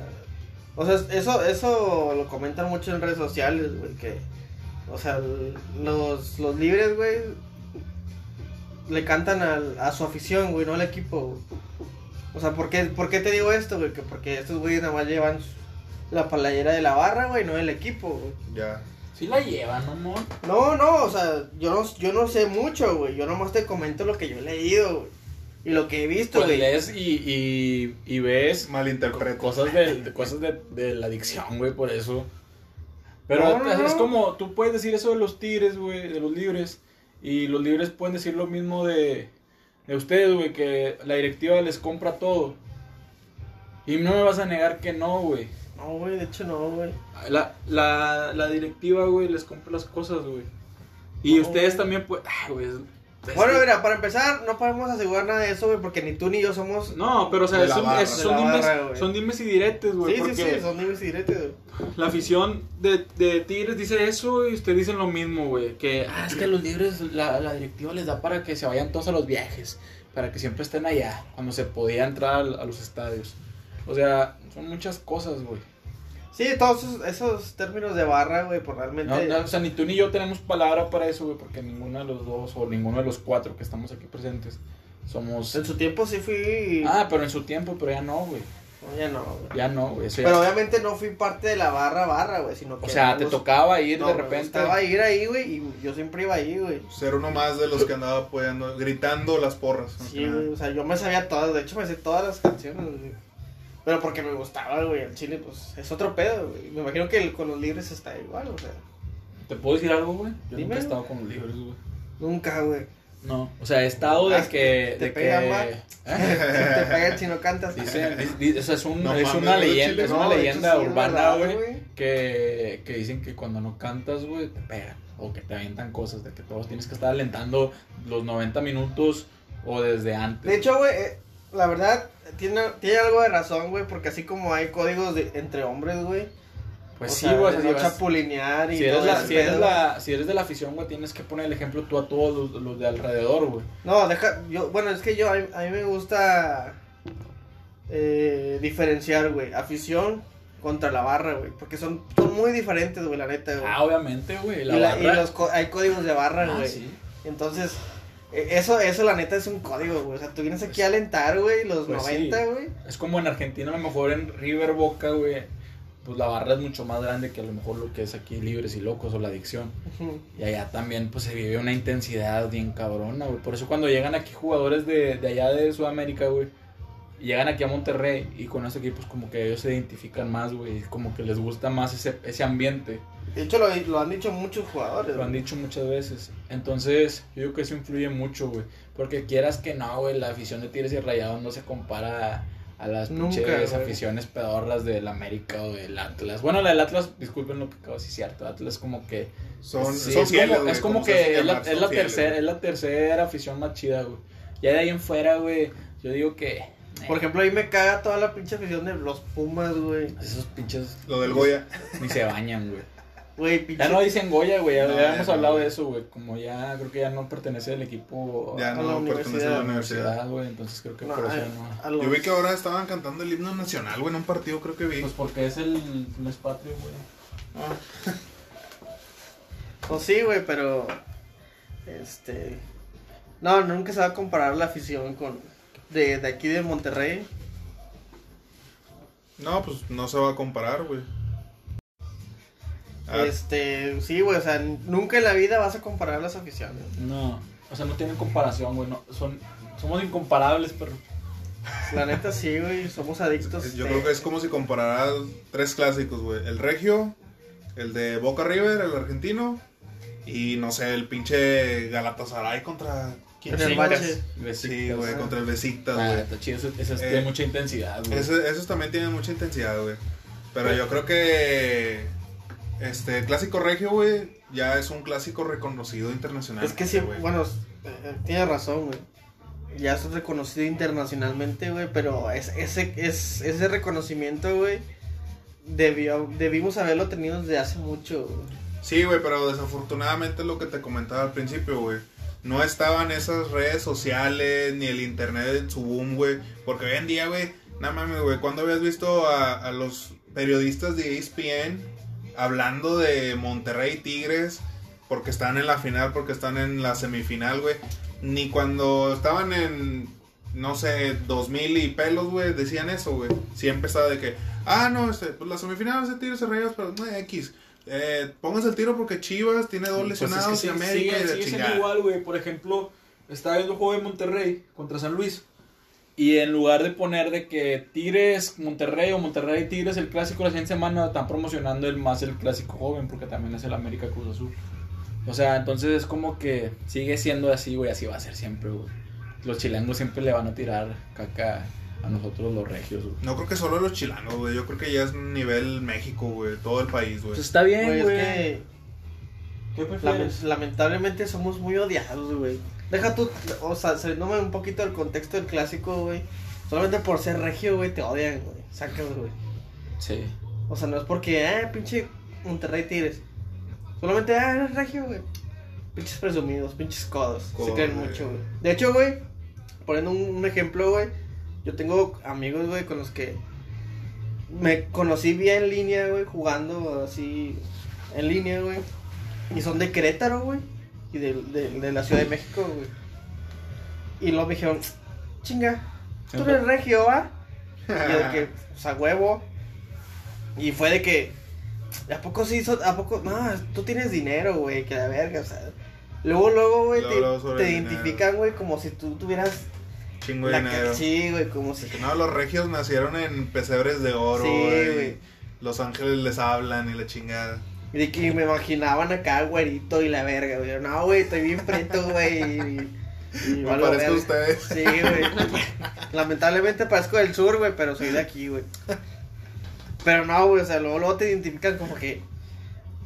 Speaker 2: O sea, eso, eso lo comentan mucho en redes sociales, güey, que. O sea, los, los libres, güey, le cantan al- a su afición, güey, no al equipo. güey. O sea, ¿por qué, ¿por qué te digo esto, güey? Que porque estos güeyes nada más llevan la palayera de la barra, güey, no el equipo, güey.
Speaker 1: Ya.
Speaker 3: Sí la llevan, ¿no, amor?
Speaker 2: No, no, o sea, yo no, yo no sé mucho, güey. Yo nomás te comento lo que yo he leído, güey. Y lo que he visto,
Speaker 3: Pues
Speaker 2: güey.
Speaker 3: lees y, y, y ves
Speaker 1: Malinterpreto.
Speaker 3: cosas de, de- cosas de, de la adicción, güey, por eso. Pero
Speaker 2: No, no,
Speaker 3: es, como, tú puedes decir eso de los tigres, güey, de los libres. Y los libres pueden decir lo mismo de, de ustedes, güey, que la directiva les compra todo. Y no me vas a negar que no, güey.
Speaker 2: No, güey, de hecho no, güey.
Speaker 3: La, la, la directiva, güey, les compra las cosas, güey. Y
Speaker 2: No,
Speaker 3: ustedes también pueden... Ah, güey. Es- es
Speaker 2: Bueno, mira, para empezar, no podemos asegurar nada de eso, güey, porque ni tú ni yo somos.
Speaker 3: No, pero o sea,
Speaker 1: barra.
Speaker 3: es- son, dimes,
Speaker 2: barra,
Speaker 3: son dimes y diretes, güey.
Speaker 2: sí, sí,
Speaker 3: porque
Speaker 2: sí, son niños y diretes, güey.
Speaker 3: la afición de, de Tigres dice eso y ustedes dicen lo mismo, güey. Que, ah, es que a los libres la, la directiva les da para que se vayan todos a los viajes. Para que siempre estén allá, cuando se podía entrar a, los estadios. O sea, son muchas cosas, güey.
Speaker 2: Sí, todos esos, esos términos de barra, güey, pues realmente.
Speaker 3: No, no, o sea, ni tú ni yo tenemos palabra para eso, güey, porque ninguno de los dos o ninguno de los cuatro que estamos aquí presentes somos...
Speaker 2: En su tiempo sí fui.
Speaker 3: Ah, pero en su tiempo, pero ya no, güey.
Speaker 2: No, ya no, güey.
Speaker 3: Ya no, güey. eso ya-
Speaker 2: Pero obviamente no fui parte de la barra, barra, güey, sino que.
Speaker 3: O sea, te tocaba ir
Speaker 2: no,
Speaker 3: de
Speaker 2: me
Speaker 3: repente.
Speaker 2: gustaba ir ahí, güey, y yo siempre iba ahí, güey.
Speaker 1: Ser uno más de los que andaba apoyando, gritando las porras.
Speaker 2: Sí, güey, o sea, yo me sabía todas, de hecho me sé todas las canciones, güey. Pero porque me gustaba, güey, el chile, pues, es otro pedo, güey. Me imagino que el- con los libres está igual, o sea.
Speaker 3: ¿Te puedo decir algo, güey? Yo
Speaker 2: Dime.
Speaker 3: nunca he estado con los libres, güey.
Speaker 2: Nunca, güey.
Speaker 3: No, o sea, he estado de
Speaker 2: Ah,
Speaker 3: que...
Speaker 2: te
Speaker 3: de
Speaker 2: pegan
Speaker 3: que...
Speaker 2: mal.
Speaker 3: ¿Eh? [LAUGHS]
Speaker 2: Te pegan si no cantas.
Speaker 3: Dicen, di- di- o sea, es, un-
Speaker 1: No
Speaker 3: es
Speaker 1: mames,
Speaker 3: una
Speaker 1: güey,
Speaker 3: leyenda,
Speaker 1: chile,
Speaker 3: es una leyenda
Speaker 2: es
Speaker 3: urbana, güey. que, que dicen que cuando no cantas, güey, te pegan. O que te avientan cosas, de que todos tienes que estar alentando los 90 minutos o desde antes.
Speaker 2: De hecho, güey, eh, la verdad, tiene, tiene algo de razón, güey, porque así como hay códigos de, entre hombres, güey,
Speaker 3: Pues
Speaker 2: o
Speaker 3: sí, güey, si
Speaker 2: chapulinear y
Speaker 3: Si eres, la, si, eres la, si eres de la afición, güey, tienes que poner el ejemplo tú a todos los, los de alrededor, güey.
Speaker 2: No, deja, yo, bueno, es que yo, a mí, a mí me gusta eh, diferenciar, güey, afición contra la barra, güey, porque son, son muy diferentes, güey, la neta, güey.
Speaker 3: Ah, obviamente, güey.
Speaker 2: y,
Speaker 3: La
Speaker 2: la- y
Speaker 3: barra-
Speaker 2: los co- hay códigos de barra,
Speaker 3: Ah,
Speaker 2: güey.
Speaker 3: sí.
Speaker 2: Entonces, eso, eso la neta es un código, güey. O sea, tú vienes aquí a alentar, güey, los
Speaker 3: Pues sí.
Speaker 2: 90, güey.
Speaker 3: Es como en Argentina, a lo mejor en River Boca, güey. Pues la barra es mucho más grande que a lo mejor lo que es aquí Libres y Locos o la adicción.
Speaker 2: Ujú.
Speaker 3: Y allá también, pues se vive una intensidad bien cabrona, güey. Por eso cuando llegan aquí jugadores de, de allá de Sudamérica, güey. Llegan aquí a Monterrey y con esos equipos como que ellos se identifican más, güey. Como que les gusta más ese, ese ambiente.
Speaker 2: De hecho, lo, lo han dicho muchos jugadores.
Speaker 3: Lo han dicho muchas veces. Entonces, yo digo que eso influye mucho, güey. Porque quieras que no, güey, la afición de Tigres y Rayados no se compara a las
Speaker 2: Nunca,
Speaker 3: pinches aficiones pedorras del América o del Atlas. Bueno, la del Atlas, disculpen lo que acabo de decir, cierto. Atlas como que...
Speaker 1: Son,
Speaker 3: sí,
Speaker 1: son
Speaker 3: es
Speaker 1: fieles,
Speaker 3: como, es que es la,
Speaker 1: llamar,
Speaker 3: es
Speaker 1: son
Speaker 3: la
Speaker 1: fieles,
Speaker 3: tercera,
Speaker 1: güey.
Speaker 3: es la tercera afición más chida, güey. Ya de ahí en fuera, güey, yo digo que... eh,
Speaker 2: Por ejemplo, a mí me caga toda la pinche afición de los Pumas, güey.
Speaker 3: Esos pinches...
Speaker 1: Lo del Goya.
Speaker 3: Ni se bañan, güey.
Speaker 2: Güey, pinche.
Speaker 3: Ya no dicen Goya, güey. Ya,
Speaker 1: No,
Speaker 3: ya
Speaker 1: ya
Speaker 3: hemos
Speaker 1: no,
Speaker 3: hablado
Speaker 1: güey.
Speaker 3: de eso, güey. Como ya creo que ya no pertenece al equipo
Speaker 1: Ya
Speaker 2: A la
Speaker 1: no pertenece a la
Speaker 2: universidad.
Speaker 3: güey. Entonces creo que
Speaker 2: No,
Speaker 3: por eso
Speaker 2: a-
Speaker 3: no.
Speaker 2: a los-
Speaker 1: Yo vi que ahora estaban cantando el himno nacional, güey, en un partido creo que vi.
Speaker 3: Pues porque es el mes patrio, güey.
Speaker 1: Ah, [LAUGHS]
Speaker 2: Pues sí, güey, pero. Este. No, nunca se va a comparar la afición con. De, de aquí de Monterrey.
Speaker 1: No, pues no se va a comparar, güey. Ah,
Speaker 2: Este. Sí, güey, o sea, nunca en la vida vas a comparar las aficiones.
Speaker 3: No, o sea, no tienen comparación, güey. No, son, somos incomparables, pero.
Speaker 2: La neta sí, güey, somos adictos.
Speaker 1: Yo
Speaker 2: de-
Speaker 1: creo que es como si compararas tres clásicos, güey. El regio, el de Boca River, el argentino, y no sé, el pinche Galatasaray contra... ¿Quién
Speaker 2: En el bache.
Speaker 1: Sí, güey, contra el Besiktas,
Speaker 3: Ah,
Speaker 1: güey.
Speaker 3: está chido, eso, eso
Speaker 1: Eh,
Speaker 3: tiene mucha intensidad, güey.
Speaker 1: Ese- esos también tienen mucha intensidad, güey. Pero yo creo que este el clásico regio, güey, ya es un clásico reconocido internacionalmente.
Speaker 2: Es que sí,
Speaker 1: güey.
Speaker 2: bueno, eh, tienes razón, güey. Ya es reconocido internacionalmente, güey, pero es, ese, es, ese reconocimiento, güey, debió, debimos haberlo tenido desde hace mucho, güey.
Speaker 1: Sí, güey, pero desafortunadamente lo que te comentaba al principio, güey. No estaban esas redes sociales ni el internet en su boom, güey. Porque hoy en día, güey, nada mames, güey. ¿Cuándo habías visto a, a los periodistas de ESPN hablando de Monterrey Tigres? Porque están en la final, porque están en la semifinal, güey. Ni cuando estaban en, no sé, 2000 y pelos, güey, decían eso, güey. Siempre estaba de que, ah, no, este, pues la semifinal es de Tigres y Rayos, pero no X. Eh, pónganse el tiro porque Chivas tiene dos
Speaker 3: Pues es que
Speaker 1: lesionados
Speaker 3: sí,
Speaker 1: y América
Speaker 3: sigue,
Speaker 1: y de
Speaker 3: sigue siendo
Speaker 1: chingada.
Speaker 3: igual, güey. Por ejemplo, estaba viendo un juego de Monterrey contra San Luis. Y en lugar de poner de que Tigres, Monterrey o Monterrey Tigres el clásico la siguiente semana, están promocionando el más el clásico joven porque también es el América Cruz Azul. O sea, entonces es como que sigue siendo así, güey, así va a ser siempre, güey. Los chilangos siempre le van a tirar caca a nosotros los regios, güey.
Speaker 1: No creo que solo los chilangos, güey. Yo creo que ya es nivel México, güey. Todo el país, güey.
Speaker 3: Pues está bien,
Speaker 2: Güey,
Speaker 3: güey.
Speaker 2: es que
Speaker 3: ¿Qué
Speaker 2: lame-
Speaker 3: prefieres?
Speaker 2: lamentablemente somos muy odiados, güey. Deja tú, o sea, saliéndome un poquito del contexto del clásico, güey. Solamente por ser regio, güey, te odian, güey. Sacas, güey.
Speaker 3: Sí.
Speaker 2: O sea, no es porque, ah, pinche Monterrey Tigres. Solamente, ah, eres regio, güey. Pinches presumidos, pinches codos. Se creen
Speaker 1: güey.
Speaker 2: mucho, güey. De hecho, güey, poniendo un, un ejemplo, güey. Yo tengo amigos, güey, con los que me conocí bien en línea, güey, jugando así en línea, güey. Y son de Querétaro, güey. Y de, de, de la Ciudad de México, güey. Y luego me dijeron, chinga, tú eres regio, ¿va? Y yo de que, [LAUGHS] o sea, huevo. Y fue de que, ¿a poco sí? so- ¿A poco? No, tú tienes dinero, güey, que la verga, o sea. Luego, luego, güey, te, te identifican, güey, como si tú tuvieras
Speaker 1: Chingo de dinero.
Speaker 2: Sí, güey, como si...
Speaker 1: No, los regios nacieron en pesebres de oro, güey.
Speaker 2: güey.
Speaker 1: Los ángeles les hablan y la chingada.
Speaker 2: Y de que me imaginaban acá, güerito y la verga, güey. No, güey, estoy bien preto, güey.
Speaker 1: Me [LAUGHS] parezco a ustedes.
Speaker 2: Sí, güey. Lamentablemente parezco del sur, güey, pero soy de aquí, güey. Pero no, güey, o sea, luego, luego te identifican como que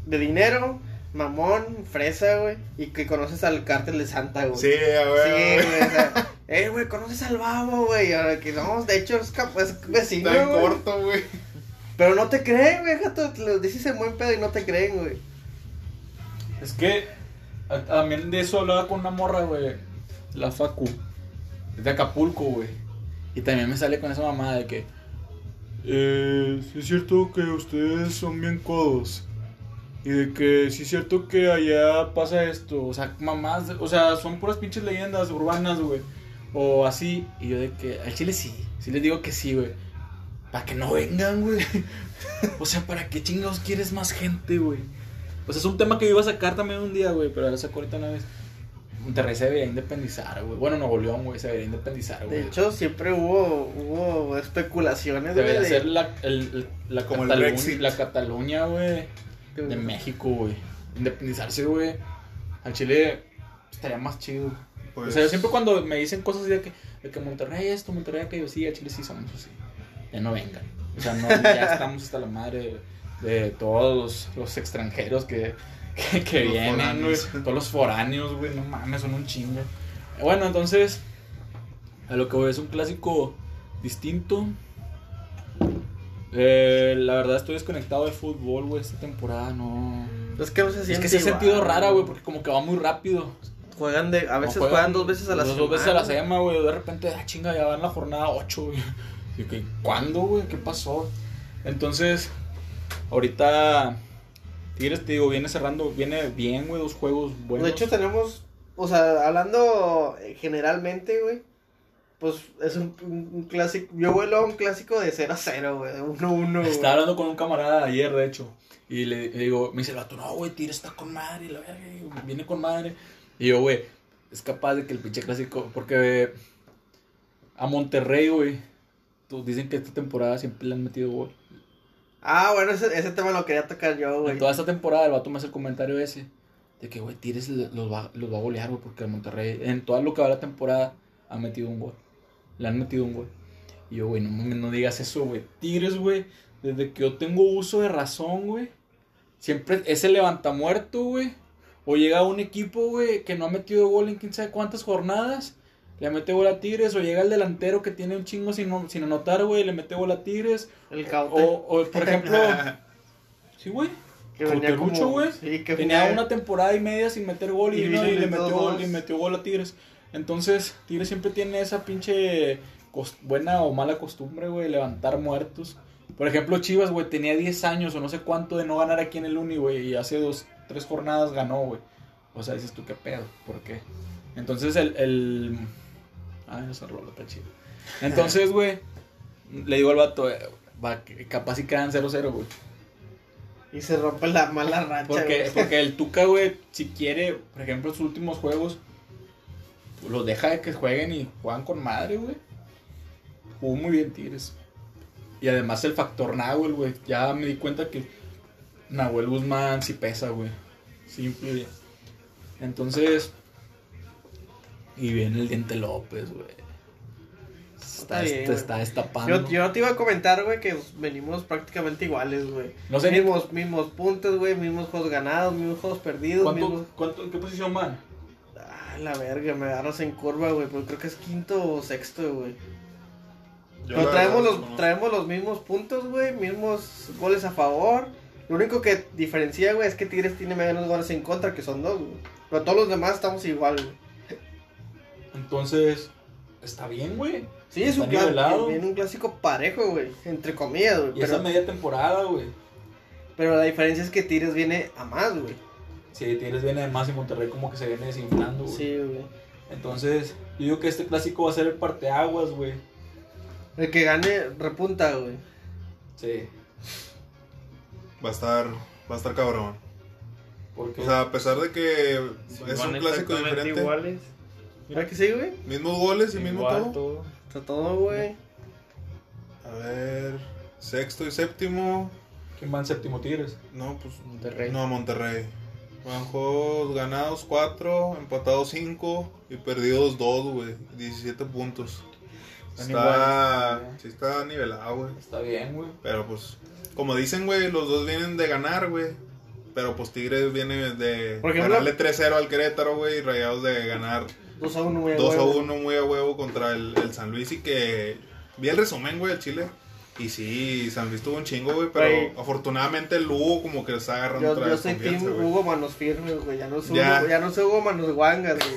Speaker 2: de dinero, mamón, fresa, güey, y que conoces al cártel de Santa, güey.
Speaker 1: Sí, a
Speaker 2: Sí, güey, o sea, eh, güey, conoces al babo, güey, ahora que no, de hecho es, es vecino,
Speaker 1: Está en
Speaker 2: güey.
Speaker 1: corto, güey.
Speaker 2: Pero no te creen, güey, gato. Lo dices en buen pedo y no te creen, güey.
Speaker 3: Es que a- también de eso hablaba con una morra, güey. La Facu. Es de Acapulco, güey. Y también me sale con esa mamada de que. Eh, sí es cierto que ustedes son bien codos. Y de que sí es cierto que allá pasa esto. O sea, mamás. O sea, son puras pinches leyendas urbanas, güey. O así. Y yo de que. Al chile sí. Sí les digo que sí, güey. Para que no vengan, güey. [LAUGHS] o sea, ¿para qué chingados quieres más gente, güey? O sea, es un tema que yo iba a sacar también un día, güey, pero lo saco ahorita una vez. Monterrey se debería independizar, güey. Bueno, Nuevo León, güey, se debería independizar, güey.
Speaker 2: De hecho, siempre hubo, hubo especulaciones, güey.
Speaker 3: debería
Speaker 2: de-
Speaker 3: ser la, el, el- la,
Speaker 1: Como el
Speaker 3: Cataluña,
Speaker 1: Brexit.
Speaker 3: la Cataluña, güey, de México, güey. Independizarse, güey. Al Chile estaría más chido.
Speaker 1: Pues,
Speaker 3: o sea, yo siempre cuando me dicen cosas así de que, de que Monterrey esto, Monterrey aquello, sí, a Chile sí somos así. Ya no vengan. O sea, no, ya [LAUGHS] estamos hasta la madre de, de todos los, los extranjeros que, que, que
Speaker 1: Los
Speaker 3: vienen, güey. Todos los foráneos, güey, no mames, son un chingo. Bueno, entonces, a lo que voy es un clásico distinto. Eh, la verdad estoy desconectado del fútbol, güey, esta temporada no...
Speaker 2: Es que no se
Speaker 3: Es
Speaker 2: siente
Speaker 3: que se ha sentido rara, güey, porque como que va muy rápido.
Speaker 2: Juegan de, a veces
Speaker 3: No
Speaker 2: juegan, dos veces a la
Speaker 3: dos,
Speaker 2: semana.
Speaker 3: Dos veces a la semana, güey. De repente, ah, chinga, ya va en la jornada 8, güey. Y que, ¿cuándo, güey? ¿Qué pasó? Entonces, ahorita Tigres, te digo, viene cerrando, viene bien, güey, dos juegos buenos.
Speaker 2: De hecho, tenemos, o sea, hablando eh, generalmente, güey, pues es un, un- un clásico, yo vuelo a un clásico de 0 a 0, güey, de 1 a 1, güey.
Speaker 3: Estaba hablando con un camarada ayer, de hecho. Y le, le digo, me dice el vato, no, güey, Tigres está con madre, y la verga, viene con madre. Y yo, güey, es capaz de que el pinche clásico, porque a Monterrey, güey, dicen que esta temporada siempre le han metido gol.
Speaker 2: Ah, bueno, ese, ese tema lo quería tocar yo, güey.
Speaker 3: En toda esta temporada el vato me hace el comentario ese. De que, güey, Tigres le- los va, los va a golear, güey, porque el Monterrey, en todo lo que va la temporada, ha metido un gol. Le han metido un gol. Y yo, güey, no, no digas eso, güey. Tigres, güey, desde que yo tengo uso de razón, güey, siempre es el levantamuerto, güey. O llega un equipo, güey, que no ha metido gol en quién sabe cuántas jornadas. Le mete gol a Tigres. O llega el delantero que tiene un chingo sin, sin anotar, güey. Le mete gol a Tigres.
Speaker 2: El caute.
Speaker 3: O, o por [LAUGHS] ejemplo... [LAUGHS] Sí, güey.
Speaker 2: que venía como,
Speaker 3: güey.
Speaker 2: sí,
Speaker 3: Tenía una temporada y media sin meter gol y, le
Speaker 2: metió
Speaker 3: gol y metió gol a Tigres. Entonces, Tigres siempre tiene esa pinche buena o mala costumbre, güey, levantar muertos. Por ejemplo, Chivas, güey, tenía 10 años o no sé cuánto de no ganar aquí en el Uni, güey, y hace dos, tres jornadas ganó, güey. O sea, dices tú, ¿qué pedo? ¿Por qué? Entonces, el... el... Ay, se rola, está chido. Entonces, güey, le digo al vato, eh, va, capaz si quedan 0-0, güey.
Speaker 2: Y se rompe la mala racha,
Speaker 3: Porque,
Speaker 2: güey. [LAUGHS]
Speaker 3: porque el Tuca, güey, si quiere, por ejemplo, sus últimos juegos, los deja de que jueguen y juegan con madre, güey. Jugó muy bien Tigres. Y además el factor Nahuel, güey. Ya me di cuenta que Nahuel Guzmán sí pesa, güey. Sí influye. Entonces. Y viene el Diente López, güey. Está,
Speaker 2: Está bien,
Speaker 3: está,
Speaker 2: güey.
Speaker 3: está destapando.
Speaker 2: Yo, yo te iba a comentar, güey, que venimos prácticamente iguales, güey.
Speaker 3: No sé ni-
Speaker 2: mismos, puntos, güey, mismos juegos ganados, mismos juegos perdidos,
Speaker 3: ¿Cuánto,
Speaker 2: mismos...
Speaker 3: cuánto, ¿En qué posición van?
Speaker 2: Ah, la verga, me agarras en curva, güey, pero creo que es quinto o sexto, güey. Pero traemos
Speaker 1: verdad
Speaker 2: los, traemos los mismos puntos, güey, mismos goles a favor. Lo único que diferencia, güey, es que Tigres tiene menos goles en contra, que son dos, güey. Pero todos los demás estamos igual, güey.
Speaker 3: Entonces, está bien, güey.
Speaker 2: Sí, es un,
Speaker 3: nivelado.
Speaker 2: clásico, viene un clásico parejo, güey, entre comillas, güey.
Speaker 3: Y esa
Speaker 2: Pero,
Speaker 3: media temporada, güey.
Speaker 2: pero la diferencia es que Tigres viene a más, güey.
Speaker 3: Sí, Tigres viene de más y Monterrey como que se viene desinflando, güey.
Speaker 2: Sí, güey.
Speaker 3: Entonces, yo digo que este clásico va a ser el parteaguas, güey.
Speaker 2: El que gane repunta, güey.
Speaker 3: Sí.
Speaker 1: Va a estar, va a estar cabrón.
Speaker 3: Porque
Speaker 1: O sea, a pesar de que es un clásico diferente,
Speaker 4: iguales.
Speaker 2: ¿Verdad que sí, güey?
Speaker 1: mismos goles y mismo todo.
Speaker 2: Está todo, güey.
Speaker 1: A ver, sexto y séptimo.
Speaker 3: ¿quién va en séptimo Tigres?
Speaker 1: No, pues
Speaker 4: Monterrey.
Speaker 1: no, Monterrey. Van juegos ganados 4, empatados 5 y perdidos 2, güey. 17 puntos. Está, sí está nivelado, güey.
Speaker 3: Está bien, güey.
Speaker 1: Pero pues, como dicen, güey, los dos vienen de ganar, güey. Pero pues Tigres viene de
Speaker 2: Por ejemplo-
Speaker 1: ganarle 3-0 al Querétaro, güey. Y Rayados de ganar
Speaker 2: 2 a 1, güey.
Speaker 1: 2 a
Speaker 2: huevo.
Speaker 1: 1 muy a huevo contra el, el San Luis. Y que vi el resumen, güey, al Chile. Y sí, San Luis tuvo un chingo, güey, pero
Speaker 2: Güey.
Speaker 1: afortunadamente el Hugo como que lo está agarrando
Speaker 2: Yo,
Speaker 1: otra
Speaker 2: yo
Speaker 1: vez
Speaker 2: soy team
Speaker 1: güey.
Speaker 2: Hugo Manos Firmes, güey. Ya no soy
Speaker 1: Ya.
Speaker 2: Hugo, ya no soy Hugo Manos Guangas, güey.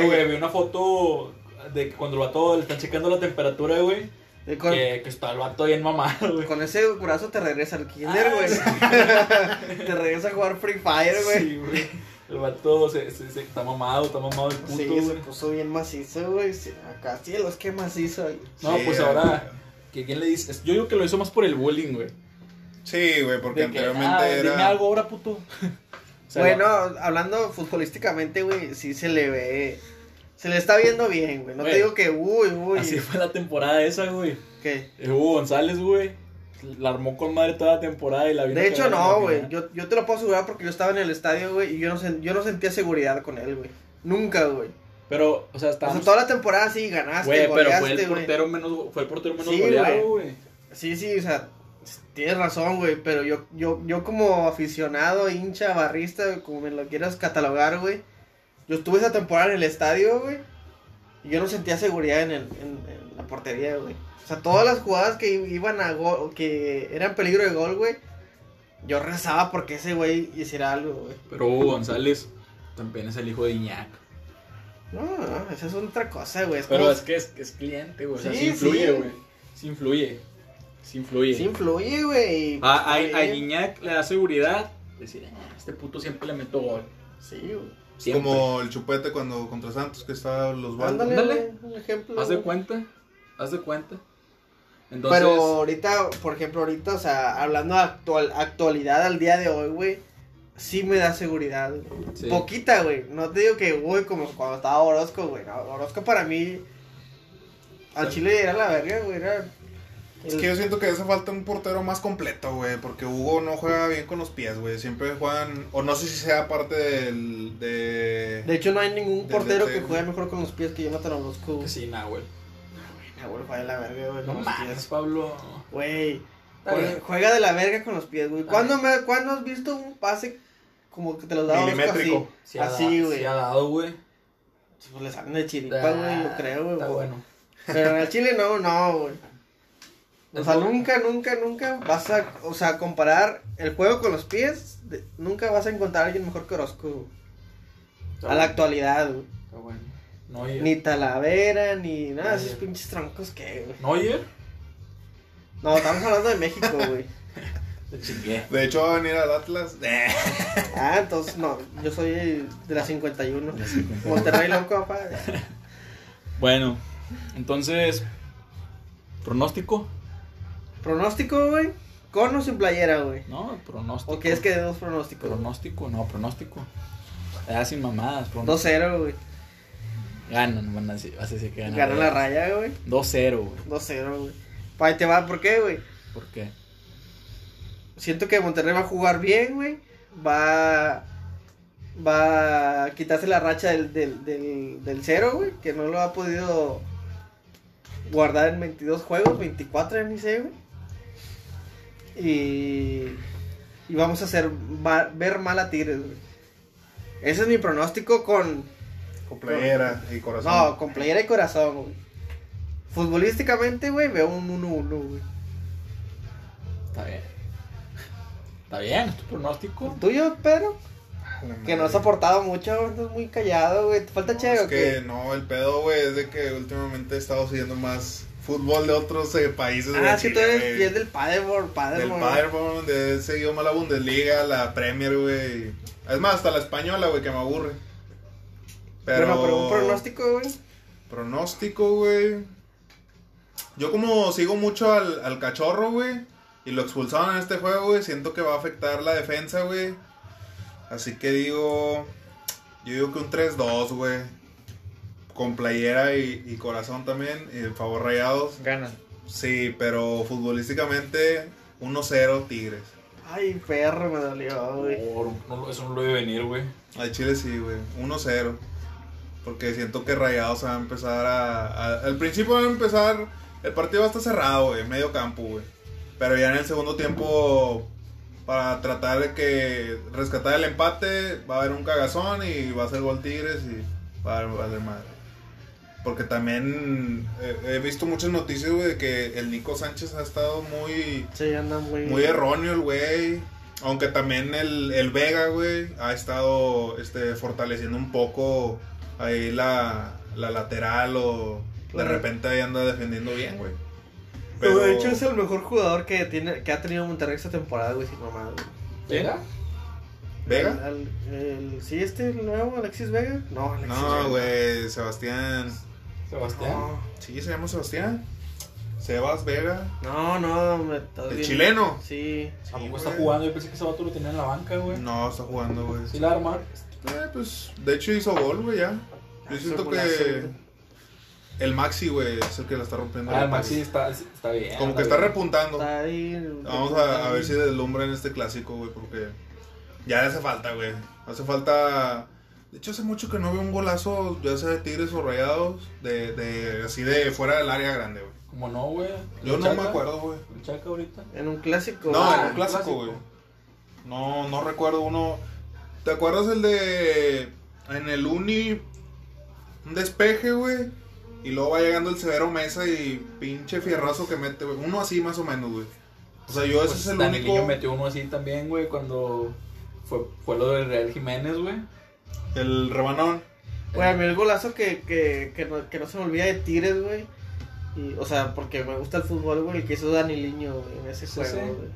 Speaker 3: Eh, güey, vi una foto de que cuando el vato le están checando la temperatura, güey.
Speaker 2: Y con,
Speaker 3: Que, que está el vato bien mamado, güey.
Speaker 2: con ese brazo te regresa al kinder,
Speaker 3: Ah,
Speaker 2: güey.
Speaker 3: sí. [LAUGHS]
Speaker 2: te regresa a jugar Free Fire, güey.
Speaker 3: Sí, güey. El vato se, se, se- está mamado, está mamado el puto,
Speaker 2: Sí,
Speaker 3: güey.
Speaker 2: se puso bien macizo, güey. Sí, acá cielos, qué macizo. güey.
Speaker 3: No,
Speaker 1: Sí,
Speaker 3: pues
Speaker 1: güey.
Speaker 3: ahora, ¿que ¿quién le dice? Yo digo que lo hizo más por el bullying, güey.
Speaker 1: Sí, güey, porque
Speaker 3: que,
Speaker 1: anteriormente
Speaker 3: ah,
Speaker 1: era...
Speaker 3: Dime algo ahora, puto. [LAUGHS]
Speaker 2: Bueno, hablando futbolísticamente, güey, sí se le ve. Se le está viendo bien, güey. No te digo que, uy, uy.
Speaker 3: Así fue la temporada esa, güey.
Speaker 2: ¿Qué?
Speaker 3: El Hugo González, güey. La armó con madre toda la temporada y la vino
Speaker 2: De hecho, no, güey. Yo, yo te lo puedo asegurar porque yo estaba en el estadio, güey, y yo no, yo no sentía seguridad con él, güey. Nunca, güey.
Speaker 3: Pero, o sea,
Speaker 2: O
Speaker 3: estábamos...
Speaker 2: sea, toda la temporada sí ganaste,
Speaker 3: Güey, pero fue el
Speaker 2: güey.
Speaker 3: portero menos, fue el portero menos
Speaker 2: Sí,
Speaker 3: goleado, güey.
Speaker 2: Sí, sí, o sea, tienes razón, güey, pero yo, yo, yo como aficionado, hincha, barrista, como me lo quieras catalogar, güey, yo estuve esa temporada en el estadio, güey, y yo no sentía seguridad en, el, en, en la portería, güey. O sea, todas las jugadas que iban a gol, que eran peligro de gol, güey, yo rezaba porque ese güey hiciera algo, güey.
Speaker 3: Pero Hugo González también es el hijo de Iñak.
Speaker 2: No, no, esa es otra cosa, güey. Es
Speaker 3: Pero
Speaker 2: como-
Speaker 3: es que es, es cliente, güey. O sea,
Speaker 2: Sí,
Speaker 3: sí influye,
Speaker 2: sí.
Speaker 3: güey. Sí influye. Sí influye.
Speaker 2: Sí influye, güey.
Speaker 3: A, a, a. Iñak le da seguridad. Decir, "Ah, este puto siempre le meto gol.
Speaker 2: Sí, güey.
Speaker 3: Siempre.
Speaker 1: Como el chupete cuando contra Santos que estaba los baldos.
Speaker 2: Ándale, un ejemplo.
Speaker 3: Haz de cuenta. Haz de cuenta. Entonces,
Speaker 2: Pero ahorita, por ejemplo, ahorita, o sea, hablando de actual, actualidad al día de hoy, güey, sí me da seguridad.
Speaker 3: Sí.
Speaker 2: Poquita, güey. No te digo que, güey, como cuando estaba Orozco, güey. No, Orozco para mí, al Chile era la verga, güey. Era
Speaker 1: Es que yo siento que hace falta un portero más completo, güey, porque Hugo no juega bien con los pies, güey. Siempre juegan, o no sé si sea parte del... De...
Speaker 2: De hecho, no hay ningún portero que juegue mejor con los pies que Jonathan Orozco,
Speaker 3: sí, nah, güey.
Speaker 2: Ah, güey, juega de la verga, güey,
Speaker 3: No
Speaker 2: con los
Speaker 3: mames,
Speaker 2: pies.
Speaker 3: Pablo.
Speaker 2: Güey, juega, de la verga con los pies, güey.
Speaker 3: Está
Speaker 2: ¿Cuándo, me, ¿Cuándo has visto un pase como que te los da así?
Speaker 1: Milimétrico.
Speaker 3: Sí ha
Speaker 2: Así,
Speaker 3: dado-
Speaker 2: güey.
Speaker 3: Sí ha dado, güey.
Speaker 2: Pues le salen de chiripa, güey, yo creo, güey.
Speaker 3: Está bueno.
Speaker 2: Pero en el Chile no, no, güey. O sea, nunca, nunca, nunca vas a, o sea, comparar el juego con los pies, de- nunca vas a encontrar a alguien mejor que Orozco.
Speaker 3: Está
Speaker 2: A la actualidad, güey.
Speaker 3: Está bueno. Neuer.
Speaker 2: Ni Talavera, ni nada,
Speaker 3: Neuer.
Speaker 2: esos pinches troncos que, güey.
Speaker 3: Neuer.
Speaker 2: No, estamos hablando de México, güey. [LAUGHS]
Speaker 1: De hecho va a venir al Atlas. [LAUGHS]
Speaker 2: Ah, entonces, no, yo soy de la 51. Monterrey loco, papá.
Speaker 3: Bueno, entonces. ¿Pronóstico?
Speaker 2: Pronóstico, güey. Con o sin playera, güey.
Speaker 3: No, pronóstico.
Speaker 2: ¿O quieres que dé dos pronósticos?
Speaker 3: Pronóstico, no, pronóstico. Ya sin mamadas, pronóstico.
Speaker 2: 2-0, güey.
Speaker 3: Ganan, van a decir, vas a decir que ganan.
Speaker 2: Gana la raya, güey.
Speaker 3: 2-0, güey.
Speaker 2: 2-0, güey. Pa, ahí te va, ¿por qué, güey?
Speaker 3: ¿Por qué?
Speaker 2: Siento que Monterrey va a jugar bien, güey. Va. Va a quitarse la racha del, del, del, del cero, güey. Que no lo ha podido guardar en 22 juegos, 24 ya ni sé, güey. Y. Y vamos a hacer va- ver mal a Tigres, güey. Ese es mi pronóstico con.
Speaker 1: Con playera y corazón.
Speaker 2: No, con playera y corazón, güey. Futbolísticamente, güey, veo un 1-1, güey.
Speaker 3: Está bien. Está bien, es tu pronóstico.
Speaker 2: ¿Tuyo, Pedro?
Speaker 1: La
Speaker 2: Que no has aportado mucho, estás muy callado, güey. ¿Te falta chévere
Speaker 1: Es
Speaker 2: o
Speaker 1: que
Speaker 2: qué?
Speaker 1: no, el pedo, güey, es de que últimamente he estado siguiendo más fútbol de otros eh, países.
Speaker 2: Ah, sí, tú eres fiel del Paderborn,
Speaker 1: Del
Speaker 2: Paderborn.
Speaker 1: Paderborn, de, he seguido más la Bundesliga, la Premier, güey. Es más, hasta la española, güey, que me aburre. Pero,
Speaker 2: Bueno, pero un pronóstico, güey.
Speaker 1: Pronóstico, güey. Yo como sigo mucho al, al cachorro, güey. Y lo expulsaron en este juego, güey. Siento que va a afectar la defensa, güey. Así que digo... Yo digo que un 3-2, güey. Con playera y, y corazón también. Y el favor rayados.
Speaker 4: Ganan.
Speaker 1: Sí, pero futbolísticamente 1-0 Tigres.
Speaker 2: Ay, perro, me dolió, güey.
Speaker 3: Por- no, eso no lo debe venir, güey.
Speaker 1: Al Chile sí, güey. 1-0. Porque siento que Rayados va a empezar a, a- Al principio va a empezar. El partido va a estar cerrado, güey. Medio campo, güey. Pero ya en el segundo tiempo. Para tratar de que. Rescatar el empate. Va a haber un cagazón y va a ser gol Tigres y va a valer madre. Porque también eh, he visto muchas noticias, güey, de que el Nico Sánchez ha estado muy,
Speaker 2: Sí, anda muy.
Speaker 1: muy erróneo el güey. Aunque también el, el Vega, güey, ha estado este, fortaleciendo un poco ahí la, la lateral o de repente ahí anda defendiendo bien, güey.
Speaker 2: Pero de hecho es el mejor jugador que tiene que ha tenido Monterrey esta temporada, güey, sin mamá, güey.
Speaker 3: ¿Vega?
Speaker 1: ¿Vega?
Speaker 2: El, el- ¿Sí este el nuevo, Alexis Vega? No, Alexis
Speaker 1: No,
Speaker 2: Vega.
Speaker 1: güey, Sebastián.
Speaker 3: Sebastián.
Speaker 2: No,
Speaker 1: Sí, se llama Sebastián. Sebas Vega.
Speaker 2: no, no, me estás
Speaker 1: ¿El
Speaker 2: bien-
Speaker 1: chileno?
Speaker 2: Sí.
Speaker 3: ¿A
Speaker 1: Sí,
Speaker 3: poco está jugando? Yo pensé que ese vato lo tenía en la banca, güey.
Speaker 1: No, está jugando, güey.
Speaker 3: Sí, la arma.
Speaker 1: Eh, pues, de hecho hizo gol, güey, ya. Yo siento que el Maxi, güey, es el que la está rompiendo.
Speaker 3: Ah, el Maxi está, está bien.
Speaker 1: Como que está
Speaker 3: bien.
Speaker 1: repuntando.
Speaker 2: Está ahí.
Speaker 1: Vamos a, a ver si deslumbra en este clásico, güey, porque ya le hace falta, güey. Hace falta. De hecho, hace mucho que no veo un golazo, ya sea de Tigres o Rayados, de, de así de fuera del área grande, güey.
Speaker 3: Como no, güey.
Speaker 1: Yo
Speaker 3: ¿El
Speaker 1: no me acuerdo, güey.
Speaker 3: ¿El Chaca ahorita?
Speaker 2: En un clásico.
Speaker 1: No, en un clásico,
Speaker 3: clásico.
Speaker 1: güey. No, no recuerdo uno. ¿Te acuerdas el de. En el Uni. Un despeje, güey. Y luego va llegando el Severo Mesa y pinche fierrazo que mete, güey. Uno así más o menos, güey. O sea, yo ese
Speaker 3: Pues
Speaker 1: es el
Speaker 3: Danilillo
Speaker 1: único.
Speaker 3: metió uno así también, güey, cuando fue, fue lo del Real Jiménez, güey.
Speaker 1: El rebanón.
Speaker 2: Güey, a mí el golazo que, que, que, no, que no se me olvida de Tigres, güey. Y, o sea, porque me gusta el fútbol, güey, el que hizo Dani Liño, güey, en ese
Speaker 3: Sí,
Speaker 2: juego,
Speaker 3: sí.
Speaker 2: güey.